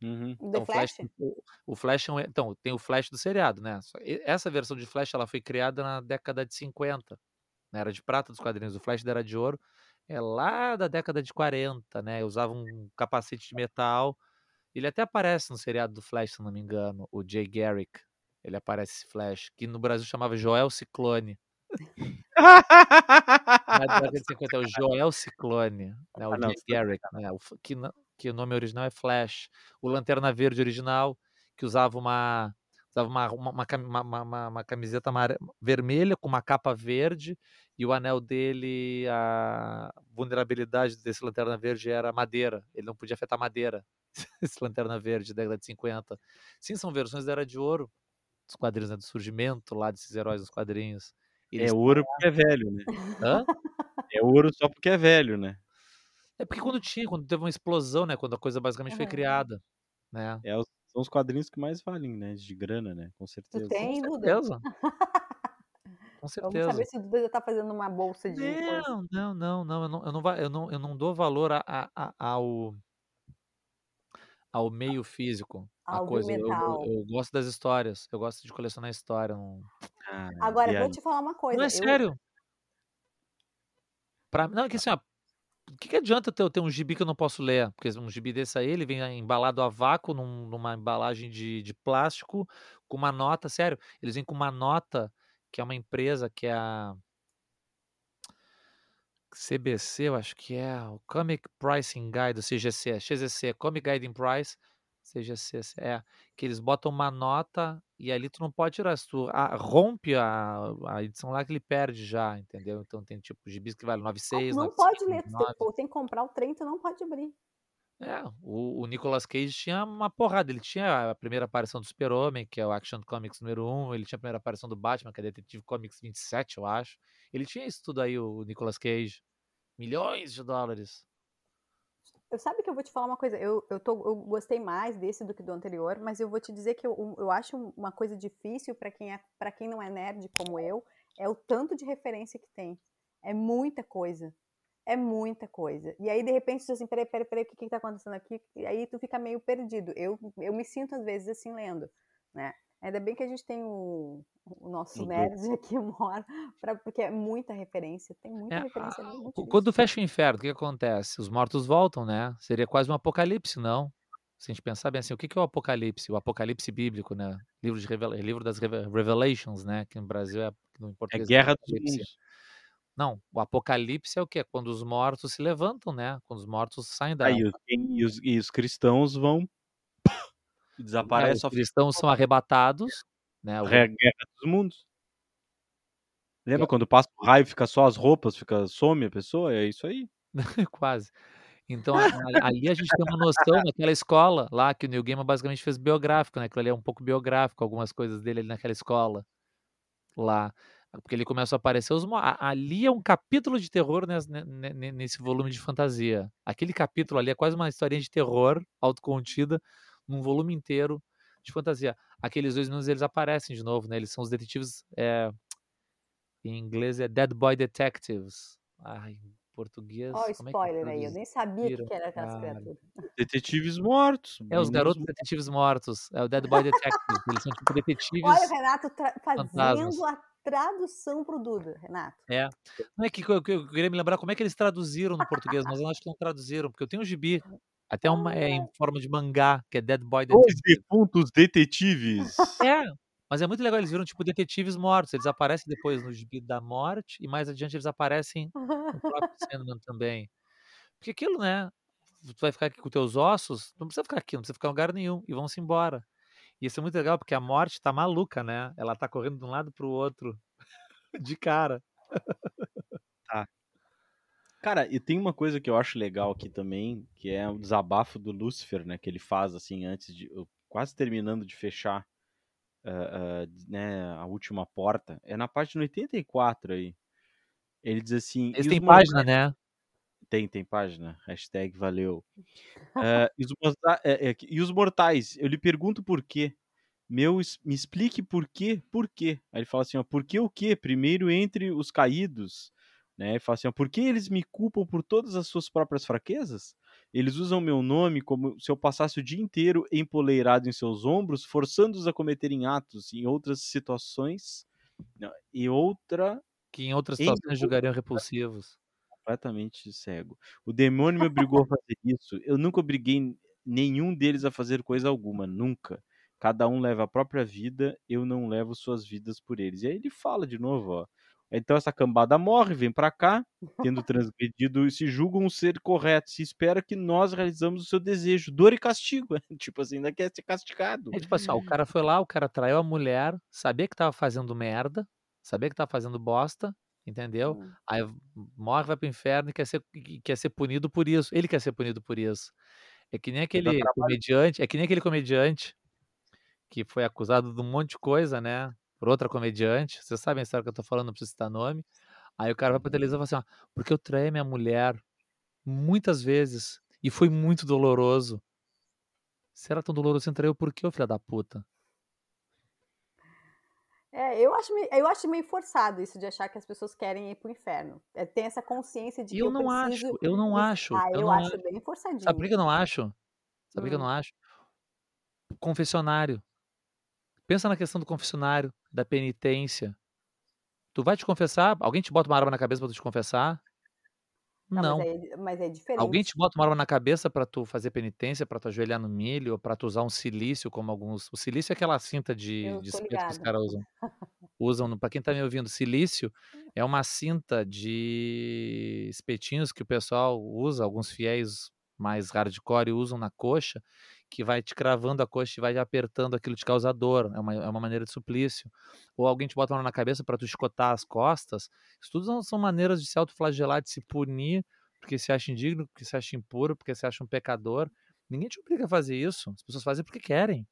Uhum. The Então, o Flash, Flash? o, o Flash é um, então, tem o Flash do seriado, né? Essa versão de Flash ela foi criada na década de 50, na era de prata dos quadrinhos. O Flash era de ouro é lá da década de 40, né? Usava um capacete de metal. Ele até aparece no seriado do Flash, se não me engano, o Jay Garrick. Ele aparece esse Flash, que no Brasil chamava Joel Ciclone. Na década de 50 é o Joel Ciclone, né? O Ah, não, Jay Garrick, né? o que, na- que o nome original é Flash. O Lanterna Verde original, que usava uma usava uma, uma, uma uma- camiseta vermelha com uma capa verde e o anel dele, a vulnerabilidade desse Lanterna Verde era madeira. Ele não podia afetar madeira. Esse Lanterna Verde da década de 50. Sim, são versões da Era de Ouro, dos quadrinhos, né? do surgimento lá desses heróis dos quadrinhos. Eles É ouro porque é velho, né? Hã? É ouro só porque é velho, né? É porque quando tinha, quando teve uma explosão, né? Quando a coisa basicamente foi criada, né? É são os quadrinhos que mais valem, né? De grana, né? Com Tu certeza. tem, Com certeza. Com Vamos certeza. saber se o Duda já tá fazendo uma bolsa de. Não, não, não, não, eu não, eu não, eu não, eu não dou valor a, a- a- ao, ao meio físico, a coisa. Eu, eu- gosto das histórias, eu gosto de colecionar história. Não, Ah, Agora, eu vou aí? te falar uma coisa. não é eu- sério. Pra, não, é que assim, ó, o que, que adianta eu ter, um gibi que eu não posso ler? Porque um gibi desse aí, ele vem embalado a vácuo, num- numa embalagem de, de plástico, com uma nota, sério, eles vêm com uma nota, que é uma empresa, que é a CBC, eu acho que é, o Comic Pricing Guide, o CGC, XGC, Comic Guiding Price, CGC, é, que eles botam uma nota e ali tu não pode tirar, se tu ah, rompe a, a edição lá que ele perde já, entendeu? Então tem tipo gibis que vale Ah, 96, tu não pode 95, ler, tu tem, 99. pô, tem que comprar o trem, tu não pode abrir. É, o, o Nicolas Cage tinha uma porrada. Ele tinha a primeira aparição do Super-Homem, que é o Action Comics número 1. Ele tinha a primeira aparição do Batman, que é Detective Comics 27, eu acho. Ele tinha isso tudo aí, o Nicolas Cage. Milhões de dólares. Eu sabe que eu vou te falar uma coisa, eu, eu, tô, eu gostei mais desse do que do anterior, mas eu vou te dizer que eu, eu acho uma coisa difícil pra quem, é, pra quem não é nerd como eu, é o tanto de referência que tem. É muita coisa. É muita coisa. E aí, de repente, tu diz assim, peraí, peraí, peraí, o que que tá acontecendo aqui? E aí tu fica meio perdido. Eu, eu me sinto, às vezes, assim, lendo, né? Ainda bem que a gente tem o, o nosso O nerd aqui uma hora, pra, porque é muita referência, tem muita É, referência é Qu- difícil. Quando fecha o inferno, o que acontece? Os mortos voltam, né? Seria quase um apocalipse, não? Se a gente pensar bem assim, o que é o Apocalipse? O Apocalipse bíblico, né? Livro, de livro das Reve- Revelations, né? Que no Brasil é, no É português é Guerra dos Apocalipse. Mundos. Não, o Apocalipse é o quê? Quando os mortos se levantam, né? Quando os mortos saem da. Os, e os, e os cristãos vão e É, desaparece os cristãos são arrebatados, né? o- Guerra dos Mundos. Lembra É. quando passa o raio, fica só as roupas, fica some a pessoa? É isso aí. Quase. Então, ali a gente tem uma noção naquela escola lá, que o Neil Gaiman basicamente fez biográfico, né? Aquilo ali é um pouco biográfico, algumas coisas dele ali naquela escola lá. Porque ele começa a aparecer os. Ali é um capítulo de terror nes- ne- ne- ne- nesse volume de fantasia. Aquele capítulo ali é quase uma historinha de terror autocontida num volume inteiro de fantasia. Aqueles dois meninos eles aparecem de novo, né? Eles são os detetives. é, em inglês é Dead Boy Detectives. Ai, em português. Ó, o como é que spoiler aí, eu nem sabia o que, era aquelas criaturas. Detetives mortos. É os garotos detetives mortos. É o Dead Boy Detectives. Eles são tipo Olha o detetives. Renato tra- fantasmas. fazendo a tradução pro Duda, Renato. É. Não é que eu, eu queria me lembrar como é que eles traduziram no português, mas eu acho que não traduziram, porque eu tenho um gibi. Até uma é em forma de mangá, que é Dead Boy Detective. defuntos detetives. É, mas é muito legal, eles viram tipo detetives mortos. Eles aparecem depois no gibi da morte e mais adiante eles aparecem no próprio Sandman também. Porque aquilo, né? Tu vai ficar aqui com teus ossos, não precisa ficar aqui, não precisa ficar em lugar nenhum, e vão-se embora. E isso é muito legal, porque a morte tá maluca, né? Ela tá correndo de um lado pro outro, de cara. Cara, e tem uma coisa que eu acho legal aqui também, que é o desabafo do Lúcifer, né? Que ele faz assim antes de. Quase terminando de fechar ah, ah, né, a última porta. É na página 84 aí. Ele diz assim. Eles "E têm os mortais-" página, né? Tem, tem página. Hashtag valeu. Ah, e, os é, é e os mortais, eu lhe pergunto por quê. Meu, me explique por quê, por quê. Aí ele fala assim, ó, por que o quê? Primeiro entre os caídos, né? Ele fala assim, ó, por que eles me culpam por todas as suas próprias fraquezas? Eles usam meu nome como se eu passasse o dia inteiro empoleirado em seus ombros, forçando-os a cometerem atos em outras situações, não, e outra Que em outras Em situações julgariam repulsivos. completamente cego. O demônio me obrigou a fazer isso. Eu nunca obriguei nenhum deles a fazer coisa alguma, nunca. Cada um leva a própria vida, eu não levo suas vidas por eles. E aí ele fala de novo, ó. Então essa cambada morre, vem pra cá, tendo transgredido, se julgam ser corretos, se espera que nós realizamos o seu desejo, dor e castigo. tipo assim, ainda quer ser castigado. É tipo assim, ó, o cara foi lá, o cara traiu a mulher, sabia que tava fazendo merda, sabia que tava fazendo bosta, entendeu? Hum. Aí morre, vai pro inferno e quer ser, quer ser punido por isso. Ele quer ser punido por isso. É que nem aquele trabalho. comediante, é que nem aquele comediante que foi acusado de um monte de coisa, né? Por outra comediante. Vocês sabem a história que eu tô falando, não preciso citar nome. Aí o cara vai pra televisão e fala assim, ó, porque eu traí minha mulher muitas vezes e foi muito doloroso. Se era tão doloroso, você traiu por quê, ô filha da puta? É, eu acho, meio- eu acho meio forçado isso de achar que as pessoas querem ir pro inferno. É, tem essa consciência de que Eu eu, não preciso... acho, eu não acho, Ah, eu eu, não acho acho. bem forçadinho. Sabe por que eu não acho? Sabe por que eu Hum. não acho? Confessionário. Pensa na questão do confessionário, da penitência. Tu vai te confessar? Alguém te bota uma arma na cabeça pra tu te confessar? Não, Não. Mas, é, mas é diferente. Alguém te bota uma arma na cabeça pra tu fazer penitência, pra tu ajoelhar no milho, ou pra tu usar um silício, como alguns. O silício é aquela cinta de, Eu de tô espeto que os caras usam. Usam, no- pra quem tá me ouvindo, silício é uma cinta de espetinhos que o pessoal usa, alguns fiéis mais hardcore usam na coxa, que vai te cravando a coxa e vai apertando aquilo te causa dor. É uma, é uma maneira de suplício. Ou alguém te bota uma na cabeça pra tu escotar as costas. Isso tudo são- são maneiras de se autoflagelar, de se punir, porque se acha indigno, porque se acha impuro, porque se acha um pecador. Ninguém te obriga a fazer isso. As pessoas fazem porque querem.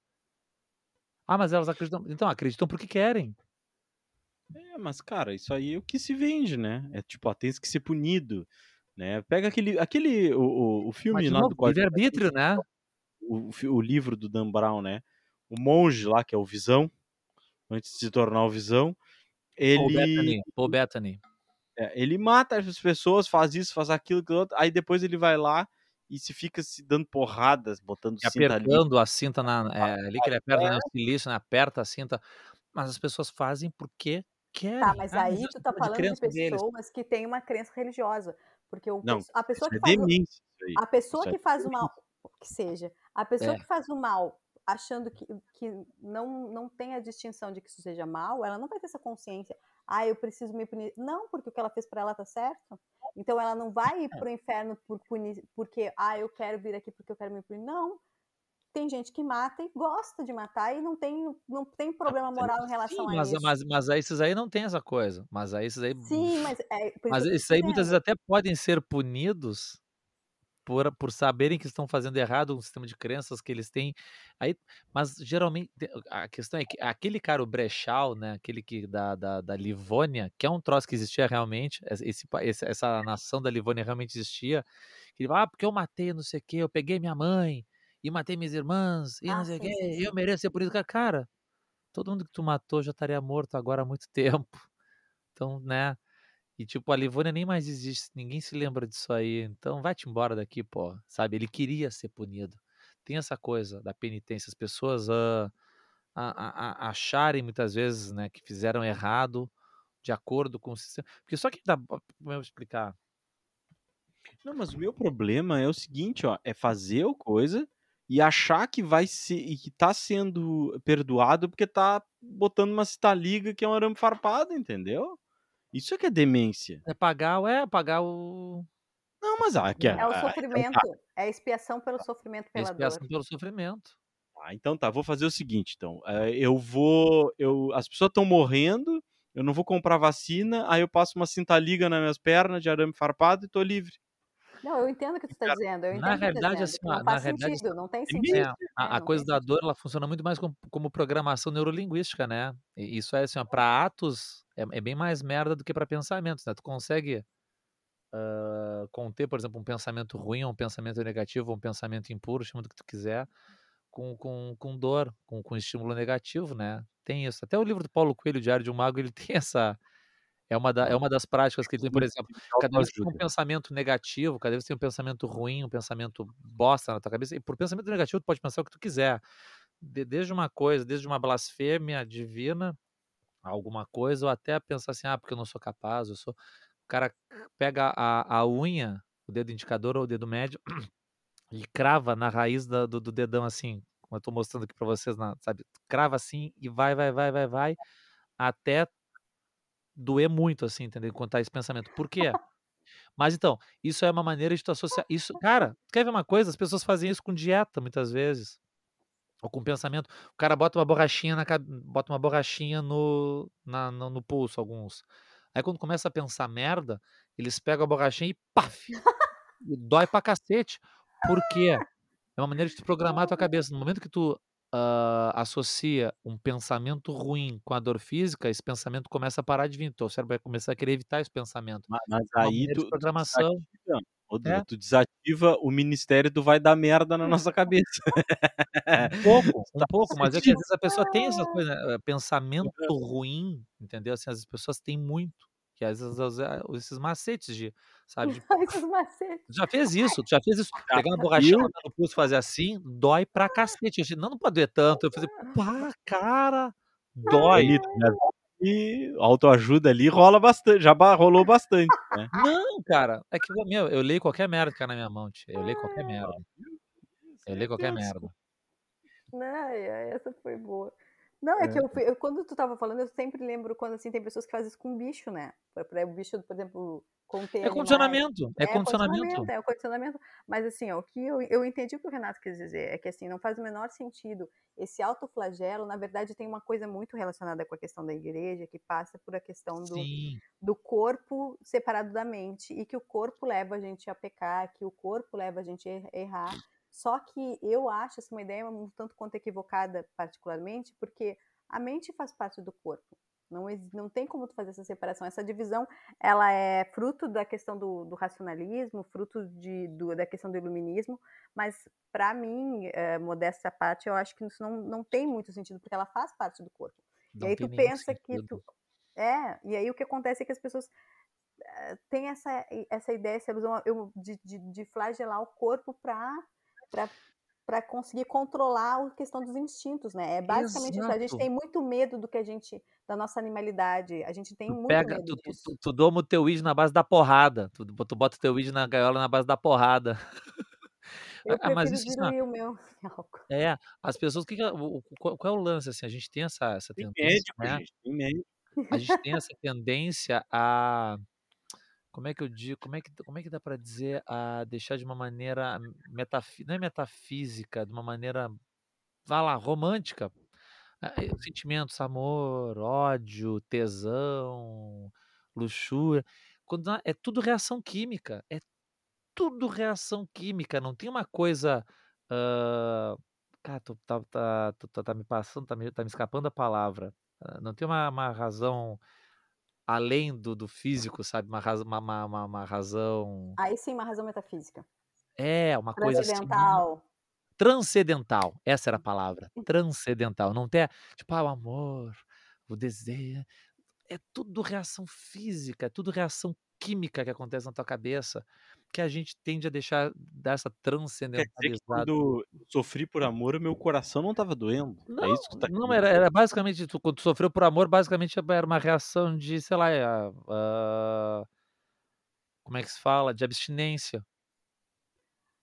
Ah, mas elas acreditam. Então, acreditam porque querem. É, mas cara, isso aí é o que se vende, né? É tipo, ó, tens que ser punido, né? Pega aquele, aquele o, o, o filme Mas, de lá novo, do Código livre-arbítrio, né? O, o livro do Dan Brown, né? O monge lá, que é o Visão, antes de se tornar o Visão, Paul ele, Bettany. Paul Bettany. é, ele mata as pessoas, faz isso, faz aquilo, aquilo outro, aí depois ele vai lá e se fica se dando porradas, botando E cinta ali. apertando a cinta na, é, ali que ele aperta né, o silício, né, aperta a cinta. Mas as pessoas fazem porque querem. Tá, mas Ah, aí isso tu é tá de falando de deles. pessoas que têm uma crença religiosa. Porque o Não, a pessoa que é faz demência. A pessoa Isso que é faz uma que seja, A pessoa É. que faz o mal achando que, que não, não tem a distinção de que isso seja mal, ela não vai ter essa consciência. Ah, eu preciso me punir. Não, porque o que ela fez pra ela tá certo. Então ela não vai ir É. pro inferno por punir, porque, ah, eu quero vir aqui porque eu quero me punir. Não. Tem gente que mata e gosta de matar e não tem, não tem problema moral em relação Sim, a mas, isso. mas, mas aí esses aí não tem essa coisa. Mas aí esses aí. Sim, mas é Mas esses aí muitas vezes até podem ser punidos por, por saberem que estão fazendo errado um sistema de crenças que eles têm. Aí, mas geralmente te- a questão é que aquele cara, o Brechal, né, aquele que da, da, da Livônia, que é um troço que existia realmente, esse, essa nação da Livônia realmente existia. Que ele fala, ah, porque eu matei não sei o quê, eu peguei minha mãe e matei minhas irmãs e não Ah, sei o sim, sim. eu mereço ser punido. Cara, Cara, todo mundo que tu matou já estaria morto agora há muito tempo. Então, né? E tipo, a Livônia nem mais existe, ninguém se lembra disso aí. Então vai-te embora daqui, pô. Sabe? Ele queria ser punido. Tem essa coisa da penitência. As pessoas a- a- a- acharem muitas vezes né, que fizeram errado de acordo com o sistema. Porque só que dá. Como eu explicar? Não, mas o meu problema é o seguinte, ó, é fazer a coisa e achar que vai ser e que tá sendo perdoado porque tá botando uma citaliga que é um arame farpado, entendeu? Isso é que é demência. É pagar, o- é pagar o. Não, mas ah, aqui, É o ah, então sofrimento, é a expiação pelo sofrimento pela dor. Expiação pelo sofrimento. Ah, então tá, vou fazer o seguinte, então. eh, eu vou. Eu, as pessoas estão morrendo, eu não vou comprar vacina, aí eu passo uma cinta liga nas minhas pernas de arame farpado e tô livre. Não, eu entendo o que tu está dizendo. Eu entendo Na o que tu tá assim, não na faz realidade, sentido, não tem é sentido. É, a, a não coisa da dor ela funciona muito mais como, como programação neurolinguística, né? E isso é assim, para atos é, é bem mais merda do que para pensamentos, né? Tu consegue ah, conter, por exemplo, um pensamento ruim, um pensamento negativo, ou um pensamento impuro, chama do que tu quiser, com, com, com dor, com, com estímulo negativo, né? Tem isso. Até o livro do Paulo Coelho, Diário de um Mago, ele tem essa. É uma, da, é uma das práticas que ele tem, por exemplo, cada vez que tem um pensamento negativo, cada vez que tem um pensamento ruim, um pensamento bosta na tua cabeça, e por pensamento negativo tu pode pensar o que tu quiser. De- desde uma coisa, desde uma blasfêmia divina, alguma coisa, ou até pensar assim, ah, porque eu não sou capaz, eu sou. O cara pega a, a unha, o dedo indicador ou o dedo médio, e crava na raiz da- do, do dedão assim, como eu tô mostrando aqui pra vocês, na, sabe? Crava assim e vai, vai, vai, vai, vai, até doer muito, assim, entendeu? Tá esse pensamento. Por quê? Mas então, isso é uma maneira de tu associar. Isso, cara, quer ver uma coisa? As pessoas fazem isso com dieta, muitas vezes. Ou com pensamento. O cara bota uma borrachinha na bota uma borrachinha no, na- no, no pulso, alguns. Aí quando começa a pensar merda, eles pegam a borrachinha e paf! E dói pra cacete. Por quê? É uma maneira de tu programar a tua cabeça. No momento que tu ah, associa um pensamento ruim com a dor física, esse pensamento começa a parar de vir. Teu cérebro vai começar a querer evitar esse pensamento. Ma- Mas É uma aí tu, programação. desativa, É. tu desativa o ministério do vai dar merda na nossa cabeça. Um pouco, um Tá pouco, mas é que às vezes a pessoa tem essa coisa, eh, pensamento ruim, entendeu? Assim, as pessoas têm muito. Que às vezes usa esses macetes de, sabe? já fez isso? Já fez isso? Pegar uma borrachinha, no pulso e fazer assim, dói pra cacete. Eu disse, não, não pode doer tanto. Eu falei, pá, cara, dói. Né? E autoajuda ali rola bastante, já rolou bastante, né? Não, cara, é que, meu, eu leio qualquer merda que cai na minha mão, tia. Eu leio qualquer merda. Eu leio qualquer merda. Ai, ai, essa foi boa. Não, é que eu, eu- quando tu tava falando, eu sempre lembro quando assim tem pessoas que fazem isso com bicho, né? Pra, o bicho, por exemplo, conter É condicionamento, é É condicionamento. É o condicionamento. Mas assim, ó, o que eu, eu entendi o que o Renato quis dizer é que assim, não faz o menor sentido. Esse autoflagelo, na verdade, tem uma coisa muito relacionada com a questão da igreja, que passa por a questão do, Sim, do corpo separado da mente e que o corpo leva a gente a pecar, que o corpo leva a gente a er- errar. Só que eu acho essa uma ideia um tanto quanto equivocada, particularmente, porque a mente faz parte do corpo. Não, não tem como tu fazer essa separação. Essa divisão, ela é fruto da questão do, do racionalismo, fruto de, do- da questão do iluminismo, mas para mim, modéstia à parte, eu acho que isso não, não tem muito sentido, porque ela faz parte do corpo. não e aí tu pensa que tu. É, e aí o que acontece é que as pessoas eh, têm essa, essa ideia, essa ilusão eu- de, de, de flagelar o corpo para para conseguir controlar a questão dos instintos, né? É basicamente isso. A gente Exato. tem muito medo do que a gente, da nossa animalidade. A gente tem Tu muito pega, medo tu, disso. tu, tu doma o teu id na base da porrada. Tu, tu bota o teu id na gaiola na base da porrada. Eu Ah, mas prefiro isso, assim, ó, diluir o meu álcool. é, as pessoas, que que é qual qual é o lance, assim, a gente tem essa essa Tem tendência, médico, né, gente, tem médico. a gente tem essa tendência a como é que eu digo, como é que como é que dá pra dizer, a deixar de uma maneira metafi não é metafísica, de uma maneira, vá lá, romântica, eh, sentimentos, amor, ódio, tesão, luxúria, quando é tudo reação química, é tudo reação química, não tem uma coisa, hã, cara, tu tá tá tá tá me passando, tá me tá me escapando a palavra, não tem uma uma razão além do do físico, sabe, uma raza uma uma uma razão Aí sim, uma razão metafísica. é, uma coisa assim Transcendental. transcendental, essa era a palavra, transcendental, não tem, tipo, ah, o amor, o desejo, é tudo reação física, é tudo reação química que acontece na tua cabeça, que a gente tende a deixar dessa transcendentalizada. quando sofri por amor, meu coração não estava doendo, é Não, isso que tá não, era era basicamente tu quando tu sofreu por amor, basicamente era uma reação de, sei lá, eh, hã como é que se fala? De abstinência.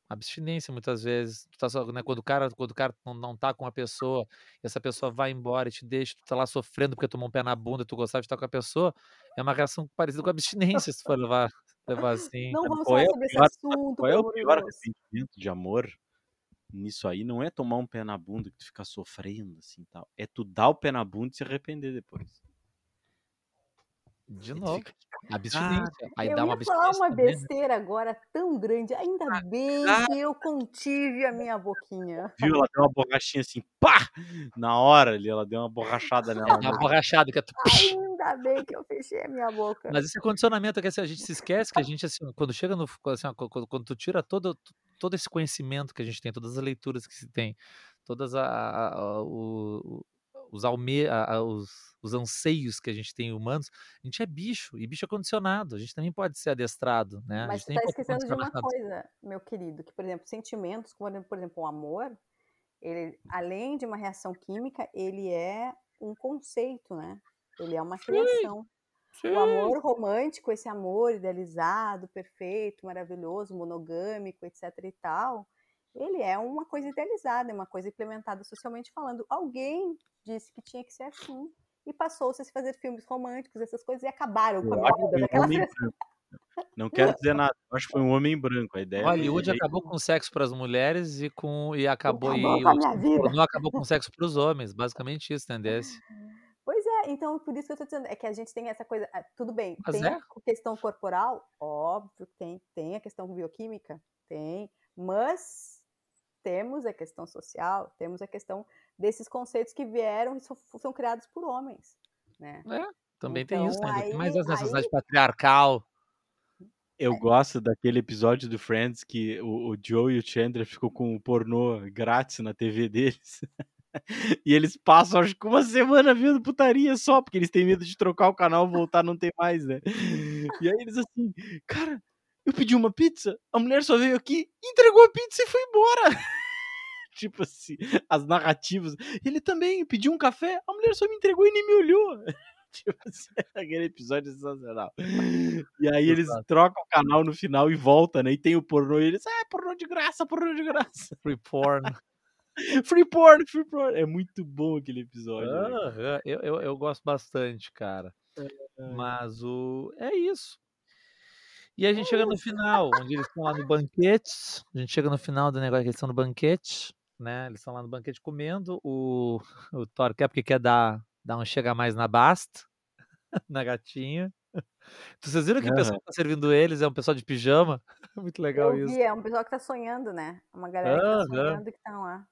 Abstinência muitas vezes, tu tá só né, quando o cara quando o cara não não tá com a pessoa, e essa pessoa vai embora e te deixa, tu tá lá sofrendo porque tomou um pé na bunda, tu gostava de estar com a pessoa, é uma reação parecida com abstinência se for levar levar assim. Não Sabe vamos é falar o sobre esse pior assunto, qual é o pior Deus. arrependimento de amor nisso aí? Não é tomar um pé na bunda que tu fica sofrendo, assim, tal, é tu dar o pé na bunda e se arrepender depois. De tu novo, fica tipo: "Ah, abstinência, aí Eu dá uma ia falar abstinência uma também, né. besteira agora tão grande, ainda bem ah" que eu contive a minha boquinha. Viu, ela deu uma borrachinha assim, pá! Na hora ali, ela deu uma borrachada Ela nela dá uma mesmo. borrachada que é tu Ainda bem que eu fechei a minha boca. Mas esse é condicionamento que, assim, a gente se esquece que a gente, assim, quando chega no assim, quando quando tu tira todo todo esse conhecimento que a gente tem, todas as leituras que se tem, todas a a a o os alme a a os os anseios que a gente tem humanos, a gente é bicho, e bicho é condicionado, a gente também pode ser adestrado, né, Mas tá pode ser esquecendo de uma coisa, meu querido, que, por exemplo, sentimentos, como, por exemplo, o amor, ele, além de uma reação química, ele é um conceito, né, ele é uma Sim, criação. O sim. amor romântico, esse amor idealizado, perfeito, maravilhoso, monogâmico, etc e tal, ele é uma coisa idealizada, é uma coisa implementada socialmente falando. Alguém disse que tinha que ser assim, e passou-se a se fazer filmes românticos, essas coisas, e acabaram com a vida daquela. Não quero dizer nada, acho que foi um homem branco, a ideia Hollywood meio acabou com o sexo para as mulheres e com e acabou Acabou e o pornô acabou com sexo para os homens, basicamente isso, entendesse. Pois é, então por isso que eu tô dizendo, é que a gente tem essa coisa, ah, tudo bem, Mas tem é. a questão corporal, óbvio que tem, tem a questão bioquímica, tem, mas temos a questão social, temos a questão desses conceitos que vieram e so- são criados por homens, né? É, também tem isso, Então né, tem mais aí, essa sociedade aí patriarcal. Eu gosto daquele episódio do Friends que o o Joe e o Chandler ficam com o pornô grátis na TV deles. E eles passam, acho que uma semana vendo putaria só, porque eles têm medo de trocar o canal, voltar, não tem mais, né. E aí eles assim: "Cara, eu pedi uma pizza, a mulher só veio aqui, entregou a pizza e foi embora". Tipo assim, as narrativas. Ele também pediu um café, a mulher só me entregou e nem me olhou. Tipo assim, aquele episódio é sensacional. E aí eles trocam o canal no final e volta, né, e tem o pornô e eles: "É, pornô de graça, pornô de graça". Free porn. Free porn, free porn. É muito bom aquele episódio, né, eu eu eu gosto bastante, cara. Ai. Mas o é isso. E a gente chega é no final, onde eles estão lá no banquete, a gente chega no final do negócio que eles estão no banquete, né, eles estão lá no banquete comendo, o o Thor quer porque quer dar dar um chega mais na Basta, na gatinha. Vocês viram que o pessoal que tá servindo eles é um pessoal de pijama? Muito legal Eu isso. vi, é um pessoal que tá sonhando, né? Uma galera que tá sonhando e que tá lá.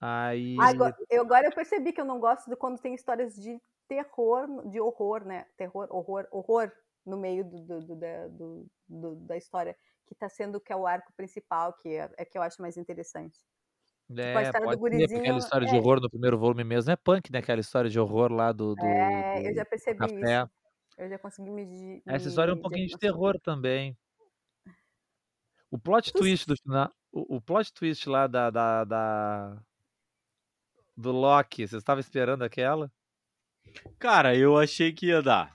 Aí Agora eu, agora eu percebi que eu não gosto de quando tem histórias de terror, de horror, né? Terror, horror, horror no meio do, do- do- da, do- do- da história, que tá sendo que é o arco principal, que é, é que eu acho mais interessante. Tipo, a É, história do pode ser, porque aquela história de É, horror no primeiro volume mesmo é punk, né, aquela história de horror lá do do é, eu do já do percebi café. isso. Eu já consegui me, di- Essa história é um me pouquinho de terror também. O plot Tu- twist do final o o plot twist lá da da da do Loki, vocês estavam esperando aquela? Cara, eu achei que ia dar.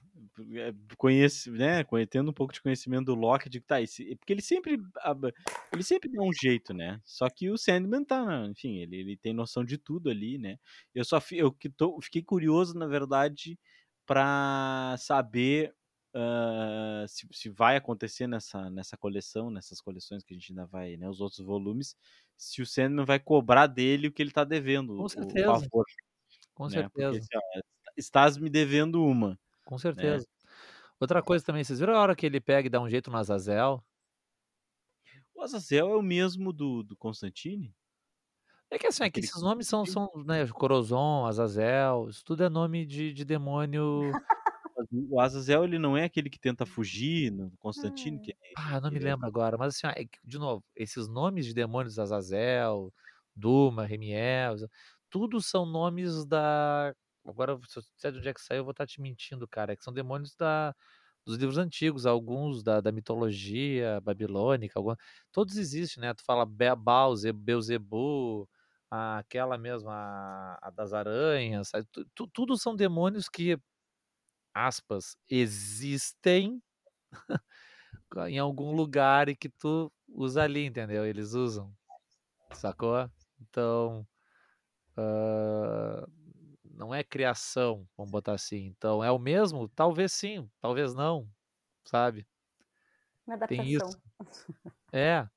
É, conhece, né, tendo um pouco de conhecimento do Loki, digo, tá, esse, porque ele sempre, ele sempre dá um jeito, né? Só que o Sandman tá, enfim, ele, ele tem noção de tudo ali, né? Eu só fi- eu que tô, fiquei curioso, na verdade, pra saber ah, se, se vai acontecer nessa, nessa coleção, nessas coleções que a gente ainda vai, né, os outros volumes, se o Sandman vai cobrar dele o que ele tá devendo, Com o- o certeza. favor, Com né? Porque certeza. assim, ó, estás me devendo uma. Com certeza. Outra coisa também, vocês viram a hora que ele pega e dá um jeito no Azazel? O Azazel é o mesmo do, do Constantine? É que assim, é que esses nomes são, são né, Corozon, Azazel, isso tudo é nome de, de demônio. O Azazel, ele não é aquele que tenta fugir no Constantine? Que, Ah, eu não me é- lembro agora, mas assim, ó, é de novo, esses nomes de demônios, Azazel, Duma, Remiel, tudo são nomes da. Agora, se eu disser de onde é que saiu, eu vou estar te mentindo, cara. É que são demônios da, dos livros antigos, alguns da, da mitologia babilônica, alguma... todos existem, né? Tu fala Baal, Ze- Beuzebu, aquela mesmo, a, a das aranhas? Tu- tu- tudo são demônios que, aspas, existem em algum lugar e que tu usa ali, entendeu? Eles usam, sacou? Então, ah, não é criação, vamos botar assim. Então, é o mesmo? Talvez sim, talvez não, sabe? Uma Tem adaptação. isso. É.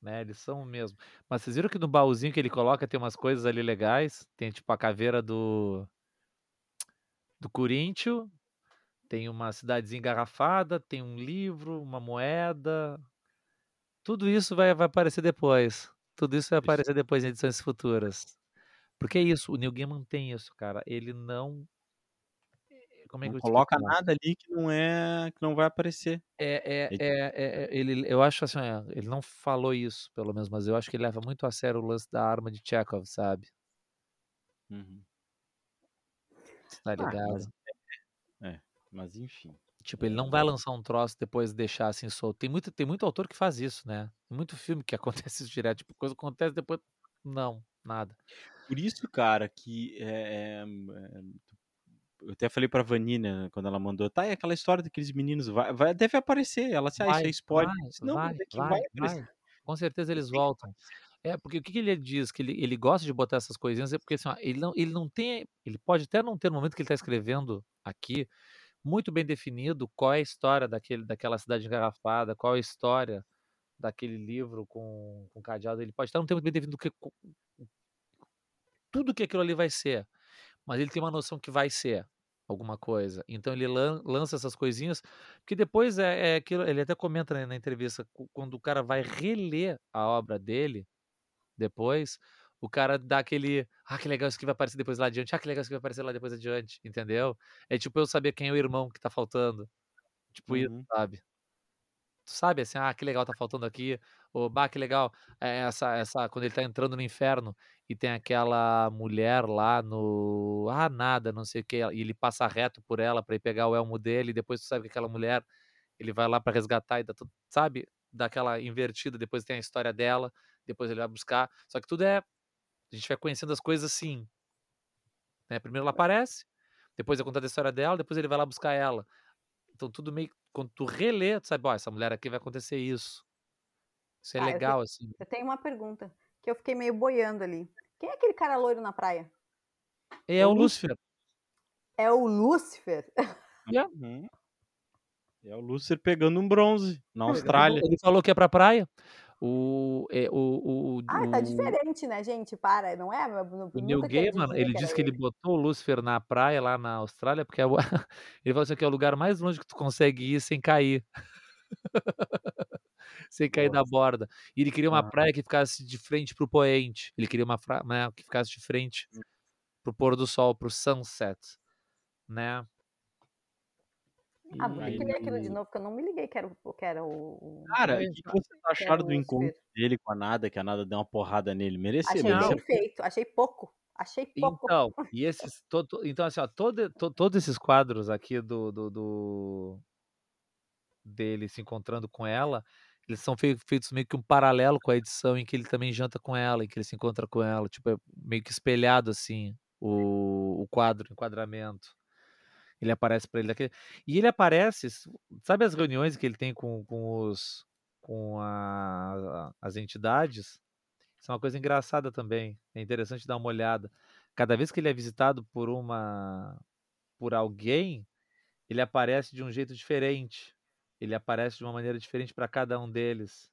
Né, eles são o mesmo. Mas vocês viram que no baúzinho que ele coloca tem umas coisas ali legais? Tem tipo a caveira do do Corinthians, tem uma cidadezinha engarrafada, tem um livro, uma moeda. Tudo isso vai, vai aparecer depois. Tudo isso vai aparecer depois em edições futuras. Porque é isso, o Neil Gaiman tem isso, cara. Ele não. Como é que Não coloca nada ali que não é que não vai aparecer. É, é, é, é- é- ele, eu acho assim, é, ele não falou isso, pelo menos, mas eu acho que ele leva muito a sério o lance da arma de Chekhov, sabe? Uhum. Tá Ah, ligado? mas, é, mas enfim. Tipo, ele não vai lançar um troço e depois deixar assim solto. Tem muito, tem muito autor que faz isso, né? Tem muito filme que acontece isso direto. Tipo, coisa acontece depois. Não, nada. Por isso, cara, que é, é, eu até falei pra Vanina quando ela mandou, tá, e aquela história daqueles meninos, vai, vai- deve aparecer. Ela disse, ah, isso é spoiler. vai, Eu disse, não, vai. Com certeza eles voltam. É, porque o que, que ele diz? Que ele, ele gosta de botar essas coisinhas, é porque assim, ó, ele, não, ele não tem. Ele pode até não ter no momento que ele está escrevendo aqui, muito bem definido qual é a história daquele, daquela cidade engarrafada, qual é a história daquele livro com, com cadeado. Ele pode até não ter muito bem definido o que, tudo que aquilo ali vai ser, mas ele tem uma noção que vai ser alguma coisa. Então ele lan- lança essas coisinhas, porque depois é, é aquilo, ele até comenta né, na entrevista, quando o cara vai reler a obra dele, depois, o cara dá aquele, ah, que legal isso que vai aparecer depois lá adiante, ah, que legal isso que vai aparecer lá depois adiante, entendeu? É tipo eu saber quem é o irmão que tá faltando, tipo isso, Uhum. sabe? Tu sabe assim, ah, que legal tá faltando aqui, ou bah, que legal, é, essa, essa, quando ele tá entrando no inferno e tem aquela mulher lá no, ah, nada, não sei o que, e ele passa reto por ela pra ir pegar o elmo dele, e depois tu sabe que aquela mulher, ele vai lá pra resgatar e dá tudo, sabe? Dá aquela invertida, depois tem a história dela, depois ele vai buscar, só que tudo é, a gente vai conhecendo as coisas assim, né? Primeiro ela aparece, depois é contada a história dela, depois ele vai lá buscar ela. Então tudo meio. Quando tu relê, tu sabe, ó, essa mulher aqui vai acontecer isso. Isso é Ah, legal, assim. Eu tenho uma pergunta que eu fiquei meio boiando ali. Quem é aquele cara loiro na praia? É o Lúcifer. É o Lúcifer? Uhum. É o Lúcifer pegando um bronze na Ele Austrália. Ele falou que é pra praia. O, é, o, o, o, Ah, tá diferente, né, gente? Para, não é? Nu- o Neil Gaiman, ele que disse que ele botou o Lúcifer na praia lá na Austrália, porque é o, ele falou assim que é o lugar mais longe que tu consegue ir sem cair. sem cair da borda. E ele queria uma Ah. praia que ficasse de frente pro poente. Ele queria uma praia né, que ficasse de frente pro pôr do sol, pro sunset, né? Ah, vou ter que ler aquilo de novo, que eu não me liguei que era o. Que era o Cara, o que, vocês acharam do encontro dele com a Nada, que a Nada deu uma porrada nele? Merecia, Achei Não. bem feito, achei pouco. Achei pouco. Então, e esses, então assim, ó, todo, to- todos esses quadros aqui do, do, do- dele se encontrando com ela, eles são fei- feitos meio que um paralelo com a edição em que ele também janta com ela, em que ele se encontra com ela, tipo, é meio que espelhado assim, o, o quadro, o enquadramento. Ele aparece pra ele daquele e ele aparece sabe as reuniões que ele tem com com os com a as entidades? Isso é uma coisa engraçada também, é interessante dar uma olhada. Cada vez que ele é visitado por uma por alguém, ele aparece de um jeito diferente. Ele aparece de uma maneira diferente pra cada um deles.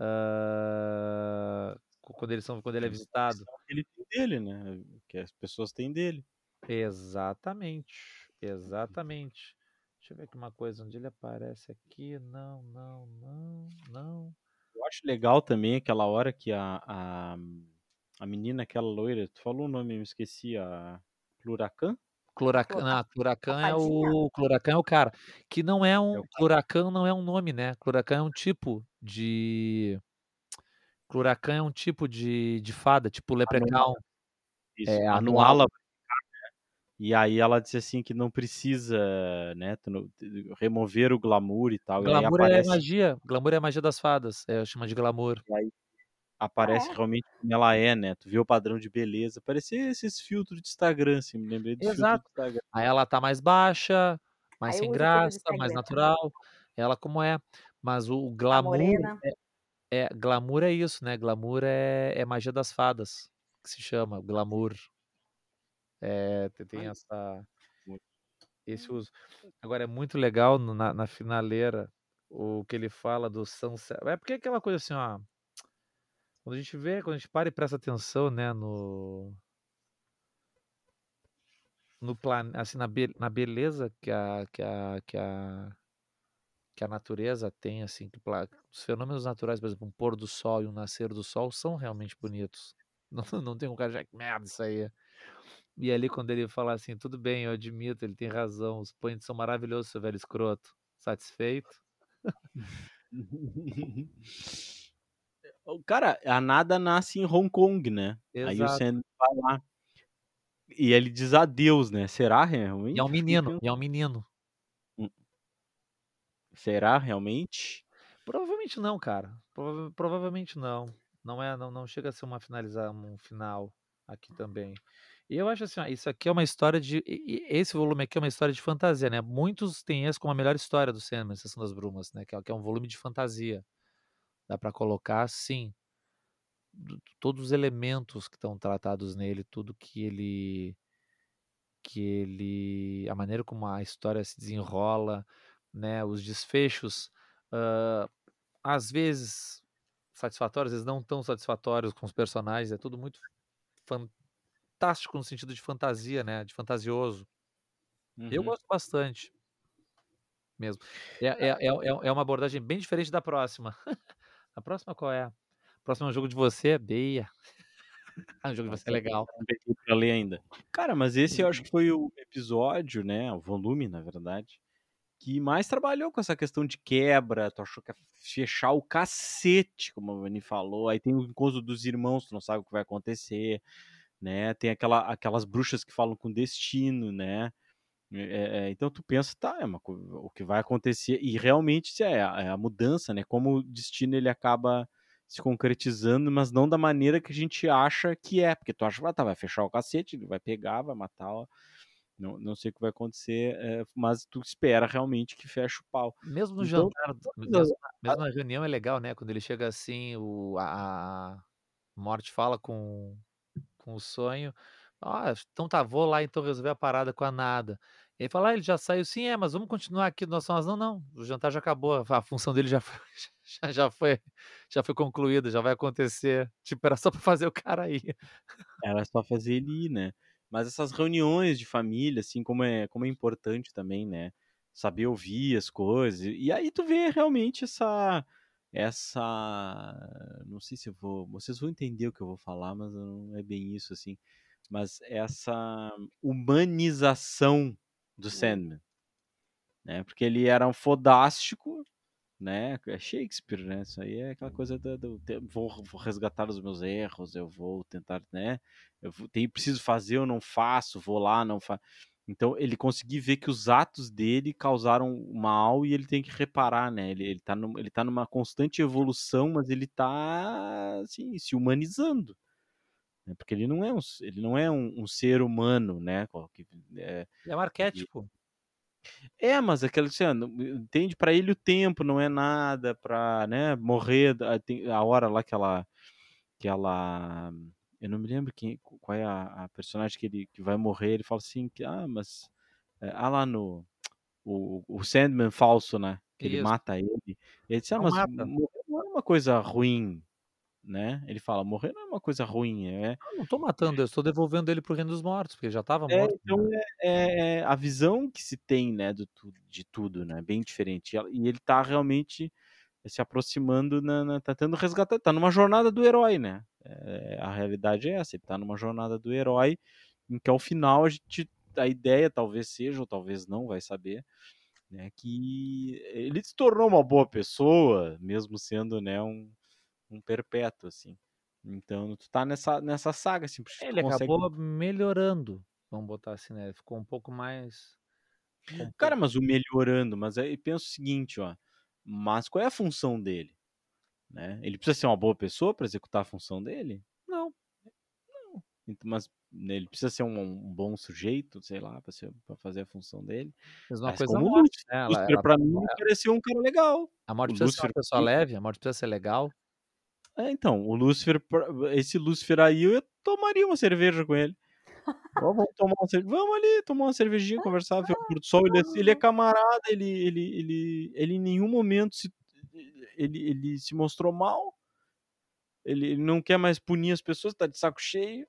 Hã, quando eles são quando ele é visitado. Ele tem dele, né, que as pessoas têm dele. Exatamente, exatamente. Deixa eu ver aqui uma coisa, onde ele aparece aqui, não, não, não, não. Eu acho legal também aquela hora que a a a menina, aquela loira, tu falou o nome, eu me esqueci, a Cluracan? Cluracan Clo não, a Cluracan a é o Cluracan é o cara, que não é É um. Cluracan não é um nome, né, Cluracan é um tipo de Cluracan é um tipo de de fada, tipo Leprechaun. Isso, É, a a Nuala Nuala. vai ficar, né, e aí ela disse assim que não precisa, né, remover o glamour e tal, e Glamour é aparece magia, glamour é a magia das fadas, é, chama de glamour. E aí aparece é? realmente como ela é, né, tu vê o padrão de beleza, parecia esses filtros de Instagram, assim, me lembrei filtros Exato. Aí ela tá mais baixa, mais Aí sem graça, mais natural, ela como é. Mas o Tá glamour é é glamour é isso, né, glamour é é magia das fadas, que se chama, glamour. Te tem essa esse uso. Agora é muito legal na na finaleira, o que ele fala do sunse é porque é aquela coisa assim, ó quando a gente vê, quando a gente para e presta atenção, né, no no plan assim, na be na beleza que a que a que a que a natureza tem, assim, que os fenômenos naturais, por exemplo, um pôr do sol e um nascer do sol são realmente bonitos. Não não tem o cara achar: "Que merda isso aí". E ali quando ele fala assim: "Tudo bem, eu admito, ele tem razão, os pôneis são maravilhosos, seu velho escroto". Satisfeito? Cara, a Nada nasce em Hong Kong, né, aí o Exato. Sandman vai lá. E ele diz adeus, né, será E realmente? é um menino, e é um menino. Será realmente? Provavelmente não, cara, prova provavelmente não. Não é não não chega a ser uma finaliza um final aqui também. E eu acho assim, ó, isso aqui é uma história de e e esse volume aqui é uma história de fantasia, né, muitos têm esse como a melhor história do Sandman, Estação das Brumas, né, que é que é um volume de fantasia. Dá pra colocar sim. Do todos os elementos que estão tratados nele, tudo que ele que ele a maneira como a história se desenrola, né, os desfechos, hã, às vezes satisfatórios, às vezes não tão satisfatórios com os personagens, é tudo muito fantástico no sentido de fantasia, né, de fantasioso. Eu Uhum. gosto bastante. Mesmo. É é é é é uma abordagem bem diferente da próxima. A próxima qual é? A próxima é um jogo de você, Deia. Ah, o jogo de você é legal. não peguei pra ler ainda. Cara, mas esse eu acho que foi o episódio, né, o volume, na verdade, que mais trabalhou com essa questão de quebra, tu achou que ia fechar o cacete, como a Vani falou, aí tem o encontro dos irmãos, tu não sabe o que vai acontecer, né, tem aquela aquelas bruxas que falam com destino, né, eh eh, então tu pensa: "Tá, é uma o que vai acontecer", e realmente se é a é a mudança, né, como o destino ele acaba se concretizando, mas não da maneira que a gente acha que é, porque tu acha: "Ah, tá, vai fechar o cacete, ele vai pegar, vai matar o" não não sei o que vai acontecer, eh, mas tu espera realmente que feche o pau. Mesmo no Então jantar mesmo na a mesmo na reunião é legal, né, quando ele chega assim, o a a Morte fala com com o Sonho: "Ah, então tá, vou lá então resolver a parada com a Nada". E ele fala: "Ah, ele já saiu", "Sim, é, mas vamos continuar aqui do nosso" "Não, não, o jantar já acabou, a função dele já foi já já foi já foi concluída, já vai acontecer", tipo, era só pra fazer o cara ir. Era só fazer ele ir, né. Mas essas reuniões de família, assim, como é como é importante também, né, saber ouvir as coisas, e aí tu vê realmente essa essa não sei se eu vou vocês vão entender o que eu vou falar, mas não é bem isso, assim, mas essa humanização do Sandman. Né, porque ele era um fodástico, né, é Shakespeare, né, isso aí é aquela coisa do te vou vou resgatar os meus erros, eu vou tentar, né, eu vou tenho preciso fazer, eu não faço, vou lá, não fa então ele conseguir ver que os atos dele causaram mal e ele tem que reparar, né, ele ele tá num ele tá numa constante evolução, mas ele tá, assim, se humanizando, né? Porque ele não é um, ele não é um, um ser humano, né? é, É um arquétipo. É, mas aquele assim, ó, não- entende? Para ele o tempo não é nada, para, né, morrer, a, tem a hora lá que ela, que ela, eu não me lembro quem, qual é a, a personagem que ele que vai morrer, ele fala assim, que, ah, mas, é, ah lá no, o, o Sandman falso, né, que ele Isso. mata ele, ele diz, ah, mas morrer não é uma coisa ruim, né? Ele fala, morrer não é uma coisa ruim, é, Eu não tô matando, eu estou devolvendo ele pro reino dos mortos, porque ele já estava É, morto. então né? é, é- a visão que se tem, né, do, de tudo, né, bem diferente. E ele tá realmente se aproximando, na, na- tá tendo resgatar, tá numa jornada do herói, né? É, a realidade é essa, ele tá numa jornada do herói, em que ao final a gente, a ideia talvez seja, ou talvez não, vai saber, né, que ele se tornou uma boa pessoa, mesmo sendo, né, um, um perpétuo, assim. Então, tu tá nessa, nessa saga, assim, Ele consegue acabou melhorando, vamos botar assim, né? Ficou um pouco mais. um Cara, pouco- mas o melhorando, mas aí pensa o seguinte, ó. Mas qual é a função dele? Né? Ele precisa ser uma boa pessoa para executar a função dele? Não. Ent- Mas né, ele precisa ser um, um bom sujeito, sei lá, para fazer a função dele. Fez uma Mas coisa como a o morte, Lúcifer, né? Ela, Lúcifer ela- pra mim pareceu um cara legal. a morte o precisa ser uma Lúcifer pessoa aqui- leve, a morte precisa ser legal. É, então, o Lúcifer, esse Lúcifer aí, eu tomaria uma cerveja com ele. Ó, vamos tomar uma cerveja. Vamos ali tomar uma cervejinha, conversar, ver o pôr do sol. Ele, é- ele é camarada, ele, ele, ele, ele em nenhum momento se, ele, ele se mostrou mal. Ele, ele não quer mais punir as pessoas, tá de saco cheio.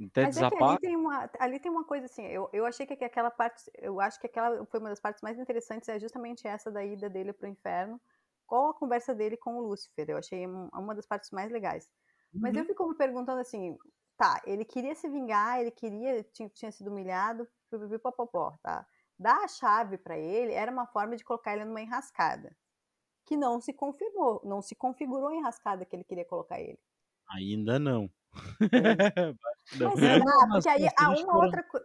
Até Mas é que ali desapaga. tem uma, ali tem uma coisa assim, eu, eu achei que aquela parte, eu acho que aquela foi uma das partes mais interessantes, é justamente essa da ida dele pro inferno, com a conversa dele com o Lúcifer, eu achei um- uma das partes mais legais. Mas Uhum. eu fico me perguntando assim, tá, ele queria se vingar, ele queria, tinha, tinha sido humilhado, pipipipopopó, tá? Dar a chave pra ele era uma forma de colocar ele numa enrascada, que não se confirmou, não se configurou a enrascada que ele queria colocar ele. Ainda não. Não. Mas será? Não, mas- Porque aí mas há uma outra co-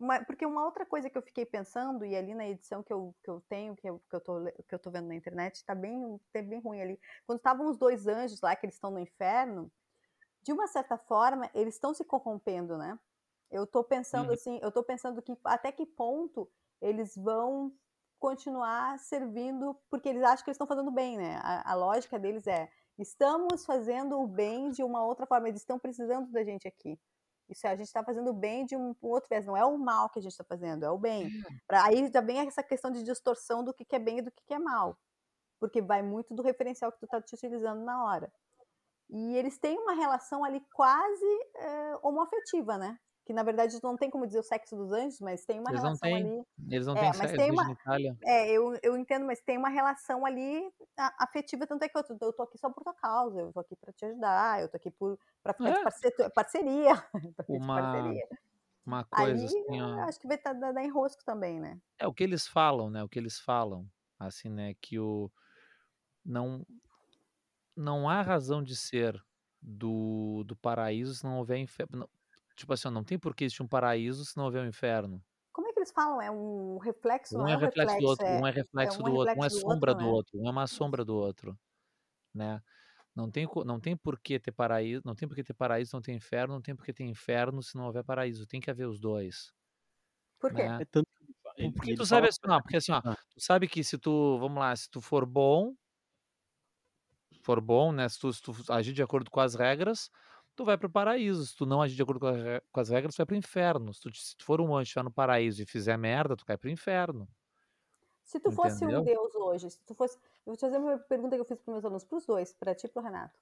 uma- porque uma outra coisa que eu fiquei pensando, e ali na edição que eu, que eu tenho, que eu, que, eu tô, que eu tô vendo na internet, tá bem, tá bem ruim ali. Quando estavam os dois anjos lá, que eles estão no inferno, de uma certa forma, eles estão se corrompendo, né? Eu tô pensando Uhum. assim, eu tô pensando que até que ponto eles vão continuar servindo, porque eles acham que eles estão fazendo bem, né? A, a lógica deles é, estamos fazendo o bem de uma outra forma, eles estão precisando da gente aqui. Isso é, a gente está fazendo o bem de um, um outro viés, não é o mal que a gente está fazendo, é o bem. Pra, aí já vem essa questão de distorção do que, que é bem e do que, que é mal. Porque vai muito do referencial que tu está te utilizando na hora. E eles têm uma relação ali quase é, homoafetiva, né? Que na verdade não tem como dizer o sexo dos anjos, mas tem uma Eles relação têm. ali. Eles não É, têm sexo tem uma-. É, eu, eu entendo, mas tem uma relação ali afetiva, tanto é que eu, tô- eu tô aqui só por tua causa, eu tô aqui para te ajudar, eu tô aqui por, pra ficar É. de parce- parceria. de Uma parceria. Uma Aí coisa assim, eu ó. acho que vai tá, dar dar enrosco também, né? É o que eles falam, né? O que eles falam, assim, né? Que o não não há razão de ser do, do paraíso se não houver inferno. Tipo assim, não tem por que existir um paraíso se não houver um inferno. Como é que eles falam? É um reflexo, Um é é um reflexo do outro, é, um é reflexo um do outro, um é reflexo do sombra outro, do né? outro, um é uma sombra do outro, né? Não tem, não tem por que ter paraíso, não tem por que ter paraíso, não tem inferno, não tem por que ter inferno se não houver paraíso. Tem que haver os dois, Por quê? né? É tanto ele Porque ele tu sabe assim, ó, porque assim, ó, Ah. tu sabe que se tu, vamos lá, se tu for bom, for bom, né, se tu, se tu agir de acordo com as regras, tu vai pro paraíso. Se tu não agir de acordo com, as regras, tu vai pro inferno. Se tu, se tu for um anjo estiver no paraíso e fizer merda, tu cai pro inferno. Se tu fosse um Entendeu? deus hoje, se tu fosse. Eu vou te fazer uma pergunta que eu fiz para meus alunos, para os dois, para ti e pro Renato.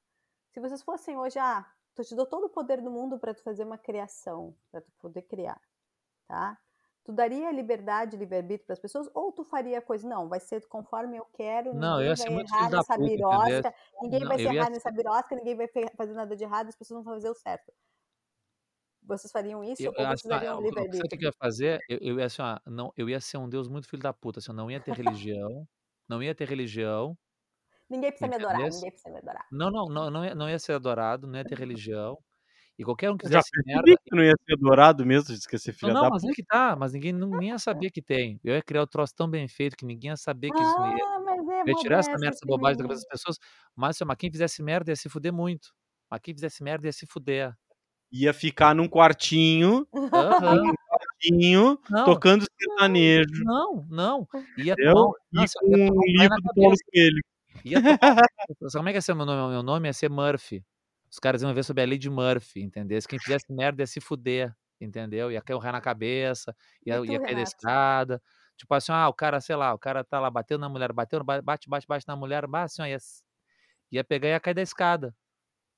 Se vocês fossem hoje, ah, eu te dou todo o poder do mundo para tu fazer uma criação, para tu poder criar, tá? Tu daria liberdade, livre-arbítrio para as pessoas ou tu faria coisa, não, vai ser conforme eu quero, Não, eu ninguém ia ser vai muito errar nessa puta, birosca, ninguém Não, vai se eu ia errar ser- nessa birosca, ninguém vai fazer nada de errado, as pessoas vão fazer o certo. Vocês fariam isso Eu, ou eu vocês ah, dariam eu- sabe o que eu ia fazer? Eu, eu ia assim, ó, não, eu ia ser um Deus muito filho da puta, assim, eu não ia ter religião, não ia ter religião, Ninguém precisa me adorar, ninguém precisa me adorar. Não, não, não, não ia, não ia ser adorado, não ia ter religião. E qualquer um que Eu já fizesse merda, que não ia ser adorado mesmo, de esquecer Não, filha não, da mas puta. é que tá, mas ninguém não, nem ia saber que tem. Eu ia criar o troço tão bem feito que ninguém ia saber que isso ia, Ah, é eu ia tirar essa merda, essa bobagem da cabeça das pessoas. Mas, assim, mas quem fizesse merda ia se fuder muito. Mas quem fizesse merda ia se fuder. ia ficar num quartinho, quartinho, Não. tocando sertanejo, Não, não. Ia tomar um E nossa, um um livro do Paulo. Coelho. Ia tomar um como é que ia ser meu nome? Meu nome ia ser Murphy. Os caras iam ver sobre a lei de Murphy, entendeu? Se quem fizesse merda ia se fuder, entendeu? Ia cair um raio na cabeça, E ia tu, ia cair da escada. Tipo assim, ah, o cara, sei lá, o cara tá lá batendo na mulher, bateu, ba bate, bate, bate na mulher, assim, ó, ia ia pegar e ia cair da escada,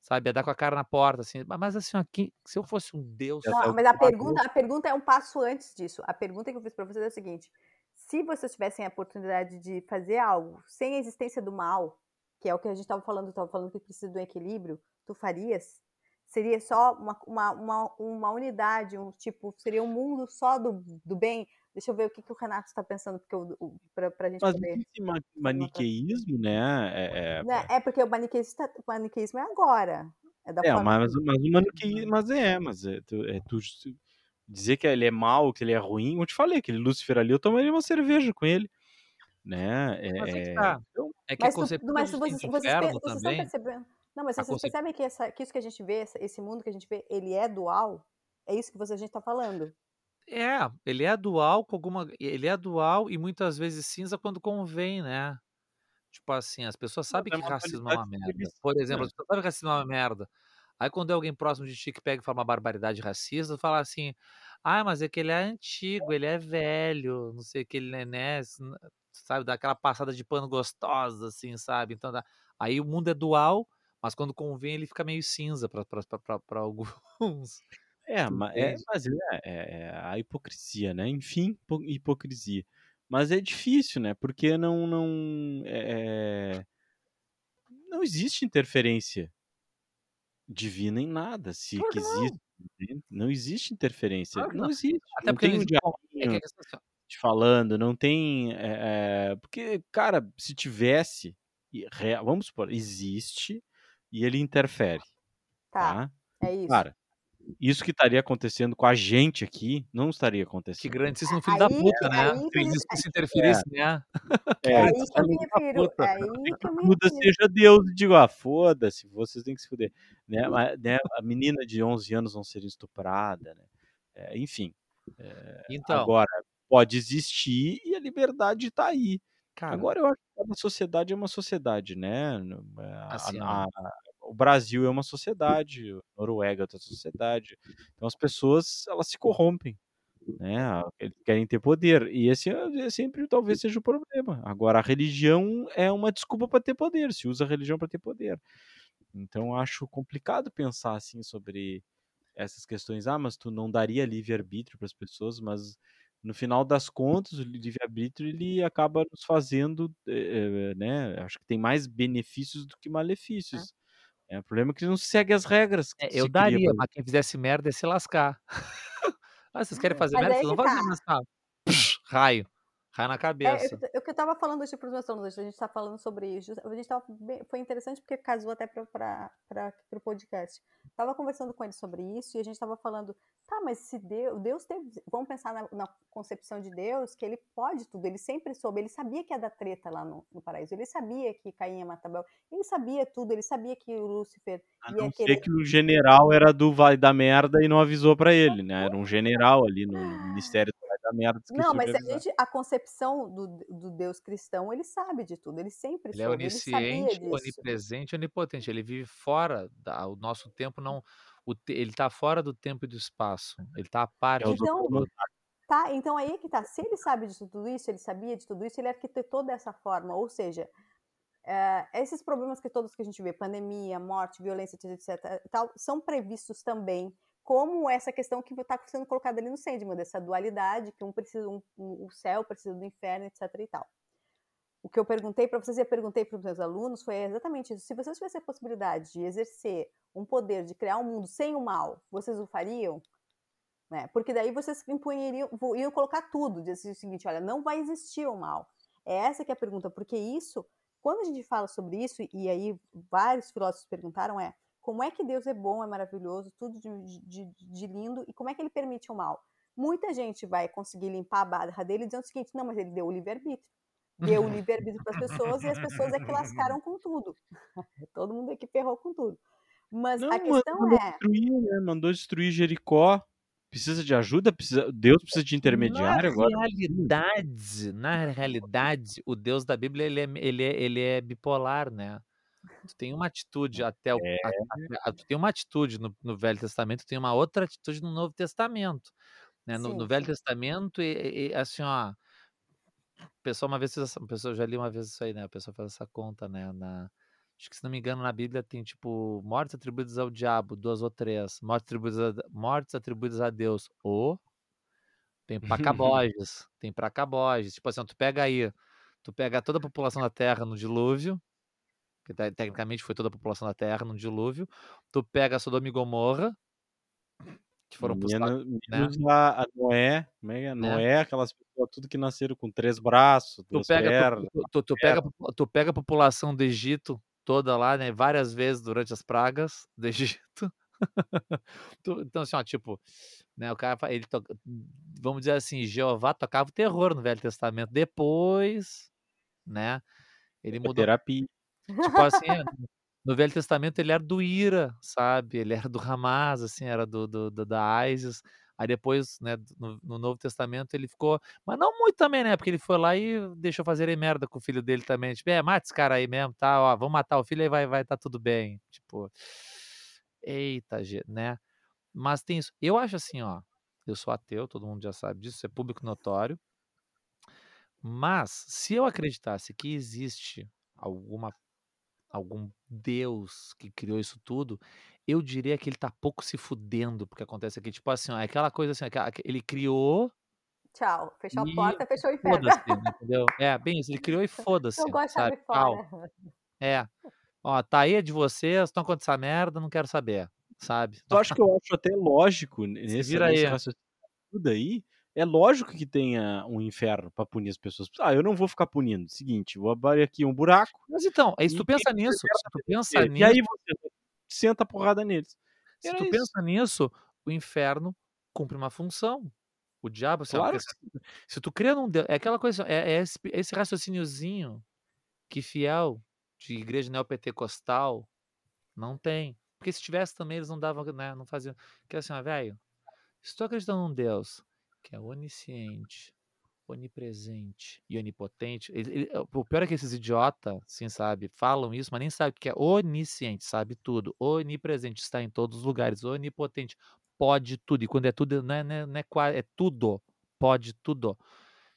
sabe? Ia dar com a cara na porta, assim. Ma mas assim, ó, que se eu fosse um deus Não, mas a pergunta, a pergunta é um passo antes disso. A pergunta que eu fiz para vocês é a seguinte: se vocês tivessem a oportunidade de fazer algo sem a existência do mal, que é o que a gente estava falando, estava falando que precisa de um equilíbrio, tu farias? Seria só uma, uma, uma, uma unidade, um tipo, seria um mundo só do, do bem? Deixa eu ver o que, que o Renato está pensando, porque para a gente Mas poder. esse ma maniqueísmo, né, é é Né, É porque o maniqueísmo, tá- o maniqueísmo é agora. É da é, forma mas mas o maniqueísmo mas é, mas é tu é tu dizer que ele é mau, que ele é ruim, eu te falei, aquele Lúcifer ali, eu tomaria uma cerveja com ele, né, Mas aí que eh, tá. então É que a Mas, tu, concepção que a mas vocês, de vocês, vocês estão também percebendo. Não, mas vocês concep percebem que, essa, que isso que a gente vê, esse- mundo que a gente vê, ele é dual? É isso que você, a gente está falando. É, ele é dual com alguma ele é dual e muitas vezes cinza quando convém, né. Tipo assim, as pessoas sabem é que racismo é uma merda. Por exemplo, as pessoas sabem que racismo é uma merda. Aí quando é alguém próximo de ti que pega e fala uma barbaridade racista, fala assim: "Ah, mas é que ele é antigo, ele é velho, não sei o que, ele é, né, s n" sabe, dá aquela passada de pano gostosa, assim, sabe. Então dá aí o mundo é dual, mas quando convém ele fica meio cinza pra alguns. É, Tu ma é, mas é é é a hipocrisia, né, enfim, hipo hipocrisia. Mas é difícil, né, porque não não, eh não existe interferência divina em nada, se Claro não. existe, entende. Não existe interferência, Claro não não. existe, Até não porque tem um é diabinho ó te falando, não tem, eh eh, porque, cara, se tivesse vamos supor, existe e ele interfere, Tá, tá. é isso. Cara, isso que estaria acontecendo com a gente aqui, não estaria Que acontecendo. grandíssimo filho Aí da que, puta, né. que, a disse que se É. interferisse, né. É, é aí que eu me refiro, é aí que eu me refiro. seja Deus e digo: "Ah, foda-se, vocês têm que se fuder", né, ma né, a menina de 11 anos não ser estuprada, né, eh, enfim, eh, Então agora pode existir e a liberdade tá aí. Cara Agora eu acho que cada sociedade é uma sociedade, né, a Assim, a a o Brasil é uma sociedade, Noruega é outra sociedade, então as pessoas elas se corrompem, né, eles querem ter poder e esse é é sempre talvez seja o problema. Agora a religião é uma desculpa pra ter poder, se usa a religião pra ter poder. Então acho complicado pensar, assim, sobre essas questões, "Ah, mas tu não daria livre-arbítrio para as pessoas", mas no final das contas o livre-arbítrio ele acaba nos fazendo, eh, né, acho que tem mais benefícios do que É. malefícios. É, o problema é que não segue as regras É, eu se cria daria, pra mas quem fizesse merda ia se lascar. "Ah, vocês querem fazer Mas merda? Vocês fazer, tá. mas tá, raio, raio na É, cabeça". eu, eu que eu estava falando hoje para os meus alunos, a gente está falando sobre isso, a gente estava bem, foi interessante porque casou até para para o podcast. Estava conversando com eles sobre isso e a gente estava falando, tá, mas se Deus, Deus teve, vamos pensar na, na concepção de Deus, que ele pode tudo, ele sempre soube, ele sabia que ia dar treta lá no, no paraíso, ele sabia que Caim ia matar Abel, ele sabia tudo, ele sabia que o Lúcifer A ia não ser querer... que o general era do vai dar merda e não avisou pra ele, né, era um general ali no no ministério do merda, Não, mas a gente, a concepção do, do Deus cristão, ele sabe de tudo, ele sempre Ele é soube, ele sabia onisciente, disso. onipresente, onipotente, ele vive fora da o nosso tempo não o te ele tá fora do tempo e do espaço, ele tá à É parte Então, tudo. tá, então aí é que tá, se ele sabe de tudo isso, ele sabia de tudo isso, ele arquitetou dessa forma, ou seja, eh, esses problemas que todos que a gente vê, pandemia, morte, violência, etc, etc, tal, são previstos também, como essa questão que está sendo colocada ali no Sandman, dessa dualidade, que um precisa, um, um- o céu precisa do inferno, etc e tal. O que eu perguntei para vocês e eu perguntei para os meus alunos foi exatamente isso. Se vocês tivessem a possibilidade de exercer um poder de criar um mundo sem o mal, vocês o fariam? Né? Porque daí vocês impunhariam, iam colocar tudo, dizer o seguinte, olha, não vai existir o mal. É essa que é a pergunta, porque isso, quando a gente fala sobre isso, e aí vários filósofos perguntaram, é como é que Deus é bom, é maravilhoso, tudo de, de- de lindo, e como é que ele permite o mal? Muita gente vai conseguir limpar a barra dele dizendo o seguinte, não, mas ele deu o livre-arbítrio. Deu o livre-arbítrio para as pessoas e as pessoas é que lascaram com tudo. Todo mundo é que ferrou com tudo. Mas Não, a questão mandou é, destruir, né? Mandou destruir Jericó. Precisa de ajuda? Precisa... Deus precisa de intermediário na agora? realidade, na realidade, o Deus da Bíblia ele é, ele é, ele é bipolar, né? Tu tem uma atitude até o, É. a- a- tu tem uma atitude no, no Velho Testamento, tu tem uma outra atitude no Novo Testamento, né? No, no Velho. Testamento, e, e- assim, ó, pessoal uma vez pessoal eu já li uma vez isso aí, né? O pessoal faz essa conta, né? Na, acho que se não me engano na Bíblia tem tipo mortes atribuídas ao diabo, duas ou três, mortes atribuídas a, mortes atribuídas a Deus, ou tem Pacaboges, tem Pracaboges. Tipo assim, tu pega aí, tu pega toda a população da Terra no dilúvio, que te- tecnicamente foi toda a população da Terra no dilúvio. Tu pega Sodoma e Gomorra, que foram pro saco, Menos, né? menos a, Noé, é é? Né? Noé, aquelas pessoas tudo que nasceram com três braços, Tu pega, pernas. tu, tu- tu pega, a popu- tu pega a população do Egito toda lá, né? Várias vezes durante as pragas do Egito. Então, assim, ó, tipo, né? O cara, ele toca, vamos dizer assim, Jeová tocava o terror no Velho Testamento. Depois, né? Ele É mudou terapia. Tipo assim, é, no Velho Testamento ele era do Ira, sabe? Ele era do Hamas, assim, era do, do, do- da ISIS. Aí depois, né, no, no Novo Testamento ele ficou, mas não muito também, né? Porque ele foi lá e deixou fazerem merda com o filho dele também. Tipo, é, mata esse cara aí mesmo, tá? Ó, vamos matar o filho aí vai, vai tá tudo bem. Tipo, eita, né? Mas tem isso. Eu acho assim, ó. Eu sou ateu, todo mundo já sabe disso, isso é público notório. Mas se eu acreditasse que existe alguma algum Deus que criou isso tudo, eu diria que ele tá pouco se fudendo porque acontece aqui. Tipo assim, ó, é aquela coisa assim, aquela- ele criou Tchau. Fechou a e porta, fechou o inferno. foda-se, entendeu? É, bem isso, ele criou e foda-se, Eu gosto de sabe? abrir Tchau. fora. É. Ó, tá aí é de vocês, estão acontecendo essa merda, não quero saber, sabe? Tu acha que eu acho até lógico nesse, vira nesse aí. raciocínio tudo aí? É lógico que tenha um inferno pra punir as pessoas. Ah, eu não vou ficar punindo. Seguinte, vou abrir aqui um buraco. Mas então, aí se tu E pensa nisso, se tu pensa E nisso, aí você senta a porrada neles. se Era tu isso. pensa nisso, o inferno cumpre uma função. O diabo, Claro porque se, se tu crê num Deus, é aquela coisa, é, é esse, esse raciociniozinho que fiel de igreja neopentecostal não tem. Porque se tivesse também, eles não davam, né, não faziam. Porque assim, velho, se tu acredita num Deus que é onisciente, onipresente e onipotente, ele- ele- o pior é que esses idiotas, assim, sabe, falam isso, mas nem sabem o que é onisciente, sabe tudo. Onipresente, está em todos os lugares. Onipotente, pode tudo. E quando é tudo, não é, não é, não é, é tudo. Pode tudo.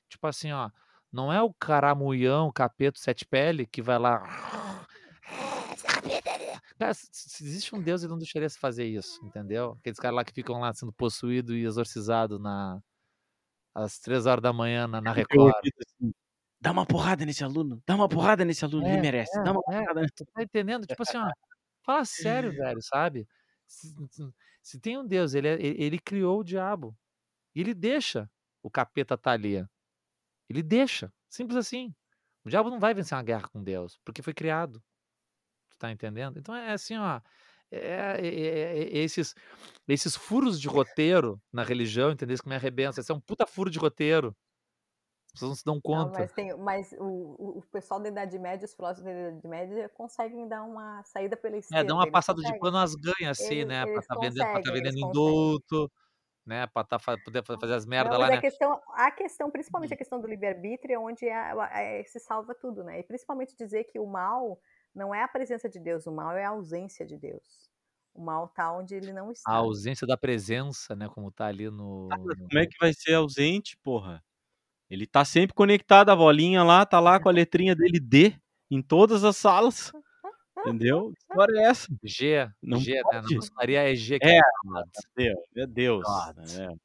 Tipo assim, ó, não é o caramuião, capeta, sete pele que vai lá. Cara, se existe um Deus, ele não deixaria se fazer isso, entendeu? Aqueles caras lá que ficam lá sendo possuído e exorcizado na, às três horas da manhã na, na Record. assim, Dá uma porrada nesse aluno, dá uma porrada nesse aluno, ele É, merece. é, Dá uma é, porrada tu tá entendendo? Tipo assim, ó, fala sério, velho, sabe? Se, se- tem um Deus, ele, é- ele, ele criou o diabo. E ele deixa o capeta tá ali. Ele deixa. Simples assim. O diabo não vai vencer uma guerra com Deus, porque foi criado. Tu tá entendendo? Então é assim, ó. É- é- é- é- esses, esses furos de roteiro na religião, entendeu? Isso que me arrebenta. Esse é um puta furo de roteiro. As pessoas não se dão Não, conta. mas tem, mas o, o- pessoal da Idade Média, os filósofos da Idade Média conseguem dar uma saída pela É, esquerda. dá uma passada de conseguem. pano às ganhas, assim, Eles, né? Pra eles tá vendendo, pra tá vendendo indulto, né? Pra tá, poder fa- fazer as merda Não, lá, mas né? a questão, a questão, principalmente a questão do livre-arbítrio, é onde é- é- se salva tudo, né? E principalmente dizer que o mal não é a presença de Deus, o mal é a ausência de Deus. O mal tá onde ele não A está. ausência da presença, né? Como tá ali no. Ah, no- como é que vai ser ausente, porra? Ele tá sempre conectado, a bolinha lá, tá lá com a letrinha dele D em todas as salas. Entendeu? Que história é essa? G, Não G, né? Na pode. maçonaria é G. que É, God. Deus, é Deus. Né?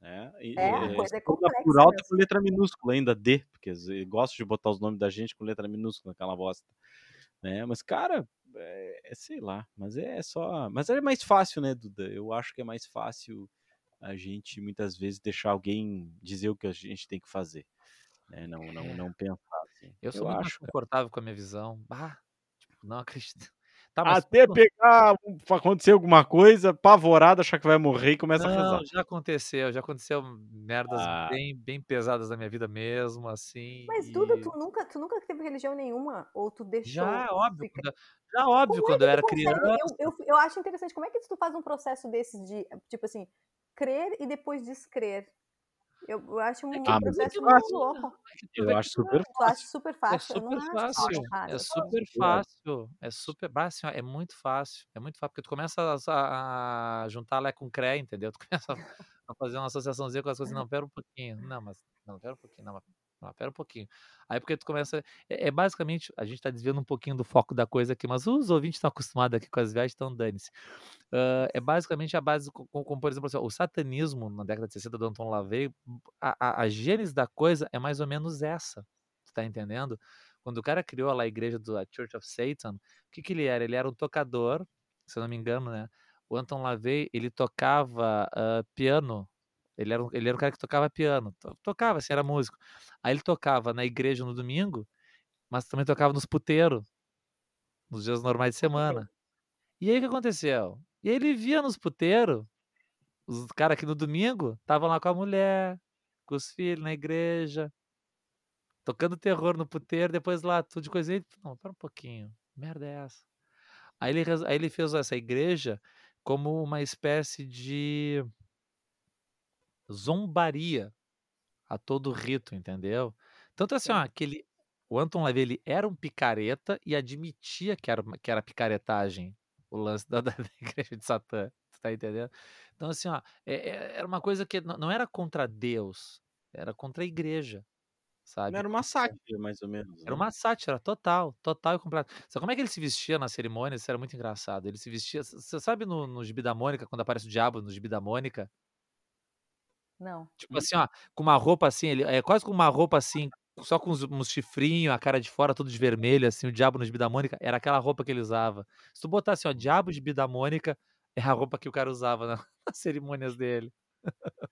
É, e, É, a é, coisa é complexa por alto é com letra minúscula ainda, D, porque gostam de botar os nomes da gente com letra minúscula, aquela bosta. Né? Mas, cara, é, é sei lá, mas é só. Mas é mais fácil, né, Duda? Eu acho que é mais fácil a gente muitas vezes deixar alguém dizer o que a gente tem que fazer. Né? Não, não, não pensar assim. Eu sou muito mais acho, cara. confortável com a minha visão. Bah, tipo, não acredito. Tá, mas Até pegar, acontecer alguma coisa, apavorado, achar que vai morrer e começa a rezar. Não, já aconteceu, já aconteceu merdas Ah. bem, bem pesadas na minha vida mesmo, assim. Mas, Duda, e- tu nunca, tu nunca teve religião nenhuma? Ou tu deixou? Já, óbvio. fica- Quando, já, óbvio, Como é quando que eu era consegue? criança. Eu, eu, eu acho interessante. Como é que tu faz um processo desses de, tipo assim, crer e depois descrer? Eu, eu acho um Ah, mas é processo fácil. muito louco. Eu acho super Tu acha fácil. super É fácil? eu super não acho fácil, fácil. é super Eu fácil, é super fácil, é muito fácil, é muito fácil, porque tu começa a, a juntar Lé com Cré, entendeu? Tu começa a fazer uma associaçãozinha com as coisas, não, pera um pouquinho, não, mas, não, pera um pouquinho, não, mas, não, pera um pouquinho. Aí porque tu começa, é, é basicamente, a gente tá desviando um pouquinho do foco da coisa aqui, mas os ouvintes estão acostumados aqui com as viagens, então dane-se. Ah, é basicamente a base, co- co- como, por exemplo, assim, o satanismo na década de 60 do Anton LaVey, a, a, a gênese da coisa é mais ou menos essa, tu tá entendendo? Quando o cara criou lá a igreja do a Church of Satan, o que que ele era? Ele era um tocador, se eu não me engano, né? O Anton LaVey, ele tocava ah, piano, ele era, ele era um cara que tocava piano, to- tocava, assim, era músico. Aí ele tocava na igreja no domingo, mas também tocava nos puteiros, nos dias normais de semana. E aí o que aconteceu? E aí ele via nos puteiros, os caras que no domingo estavam lá com a mulher, com os filhos na igreja, tocando terror no puteiro, depois lá, tudo de coisa. Ele, não, pera um pouquinho, merda é essa? Aí ele, aí ele fez essa igreja como uma espécie de zombaria a todo rito, entendeu? Tanto assim, ó, Sim. que ele, o Anton LaVey, ele era um picareta e admitia que era, que era picaretagem o lance da, da- igreja de Satã, tu tá entendendo? Então assim, ó, é- é- era uma coisa que não, era contra Deus, era contra a igreja, sabe? Era uma sátira, mais ou menos. Era né? uma sátira total, total e completa. Sabe como é que ele se vestia na cerimônia? Isso era muito engraçado. Ele se vestia. Você sabe no, no Gibi da Mônica, quando aparece o diabo no Gibi da Mônica? Não. Tipo assim, ó, com uma roupa assim, ele é quase com uma roupa assim, só com uns, uns chifrinhos, a cara de fora, tudo de vermelho, assim, o diabo no Gibi da Mônica, era aquela roupa que ele usava. Se tu botar assim, ó, diabo Gibi da Mônica, é a roupa que o cara usava na- nas cerimônias dele.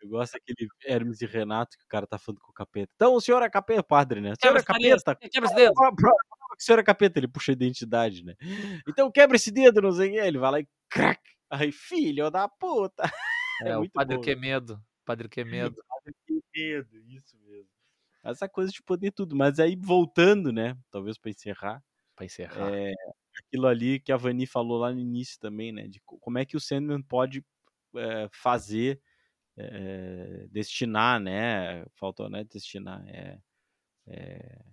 Eu gosto daquele Hermes e Renato que o cara tá falando com o capeta. Então, o senhor é capeta, padre, né? O senhor é capeta. quebra esse dedo. O senhor é capeta, ele puxa a identidade, né? Então quebra esse dedo, não sei o que. Ele vai lá e crack. Aí, filho da puta. É, o muito Padre bom, que né? medo. Padre que medo. Que medo, isso mesmo. Essa coisa de poder tudo. Mas aí, voltando, né? Talvez pra encerrar. Pra encerrar. É, aquilo ali que a Vani falou lá no início também, né? De co- como é que o Sandman pode é, fazer, é, destinar, né? Faltou, né? Destinar, é, é,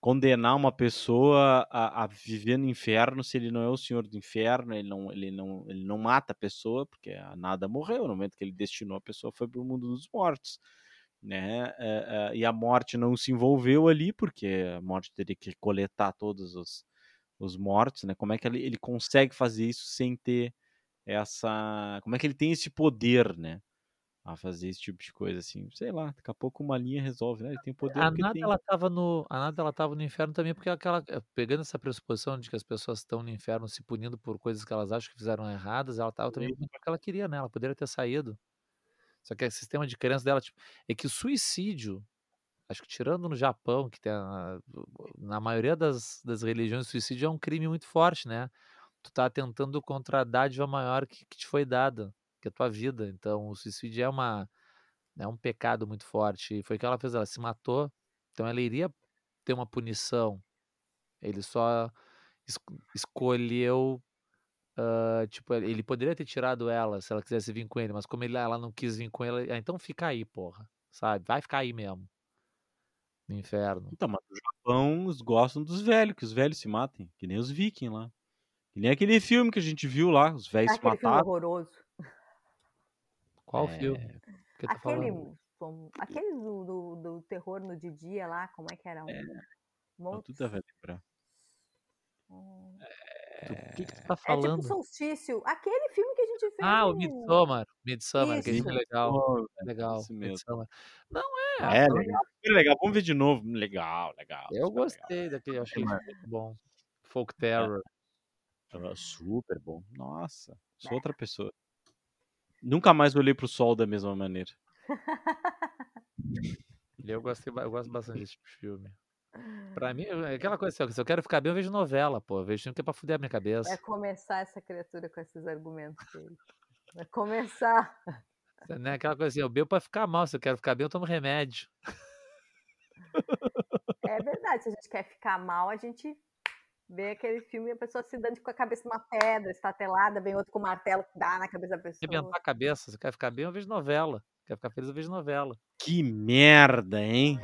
condenar uma pessoa a, a viver no inferno se ele não é o senhor do inferno, ele não, ele não, ele não mata a pessoa, porque nada morreu, no momento que ele destinou a pessoa foi para o mundo dos mortos. Né? É, é, e a morte não se envolveu ali, porque a morte teria que coletar todos os, os mortos, né? Como é que ele consegue fazer isso sem ter essa. Como é que ele tem esse poder, né? A fazer esse tipo de coisa, assim. Sei lá, daqui a pouco uma linha resolve, né? Ele tem poder A nada tem. ela tava no, a nada ela tava no inferno também porque aquela, eh, pegando essa pressuposição de que as pessoas estão no inferno se punindo por coisas que elas acham que fizeram erradas, ela tava também porque ela queria, né? Ela poderia ter saído. Só que o sistema de crença dela tipo, é que o suicídio, acho que tirando no Japão, que tem a- na maioria das, das religiões, o suicídio é um crime muito forte, né? Tu tá atentando contra a dádiva maior que, que te foi dada, que é a tua vida. Então, o suicídio é uma é um pecado muito forte. E foi o que ela fez, ela se matou. Então ela iria ter uma punição. Ele só es- escolheu, ah, tipo, ele poderia ter tirado ela se ela quisesse vir com ele, mas como ele, ela não quis vir com ele, ah, então fica aí, porra. Sabe? Vai ficar aí mesmo. No inferno. Então, mas no Japão eles gostam dos velhos, que os velhos se matem, que nem os vikings lá. Que nem aquele filme que a gente viu lá, os velhos se Aquele filme mataram. horroroso. Qual É, filme? Que tá Aquele, falando? como- aquele do, do, do terror no de dia lá, como é que era? Um É, monte. tudo vai lembrar. um- Tu- O que, que tu tá É tipo falando? solstício. Aquele filme que a gente fez. Ah, o Midsommar. Midsommar, que é legal. Oh, Legal. isso mesmo. Midsommar. Não é. É, legal. Legal. Vamos ver de novo. Legal, legal. Eu gostei daquele, eu achei muito bom. Folk Terror. legal. Super bom. Nossa, sou outra pessoa. Nunca mais olhei pro sol da mesma maneira. Eu gostei, ba- eu gosto bastante desse tipo filme. Pra mim, é aquela coisa assim, se eu quero ficar bem, eu vejo novela, pô. Eu vejo filme que é pra fuder a minha cabeça. começar essa criatura com esses argumentos dele. Vai começar. Né? Aquela coisa assim, eu bebo pra ficar mal. Se eu quero ficar bem, eu tomo remédio. É verdade, se a gente quer ficar mal, a gente vê aquele filme e a pessoa se dando com a cabeça numa pedra, estatelada, vem outro com martelo que dá na cabeça da pessoa. Arrebentar a cabeça. Se eu quero ficar bem, eu vejo novela. Quer ficar feliz, eu vejo novela. Que merda, hein?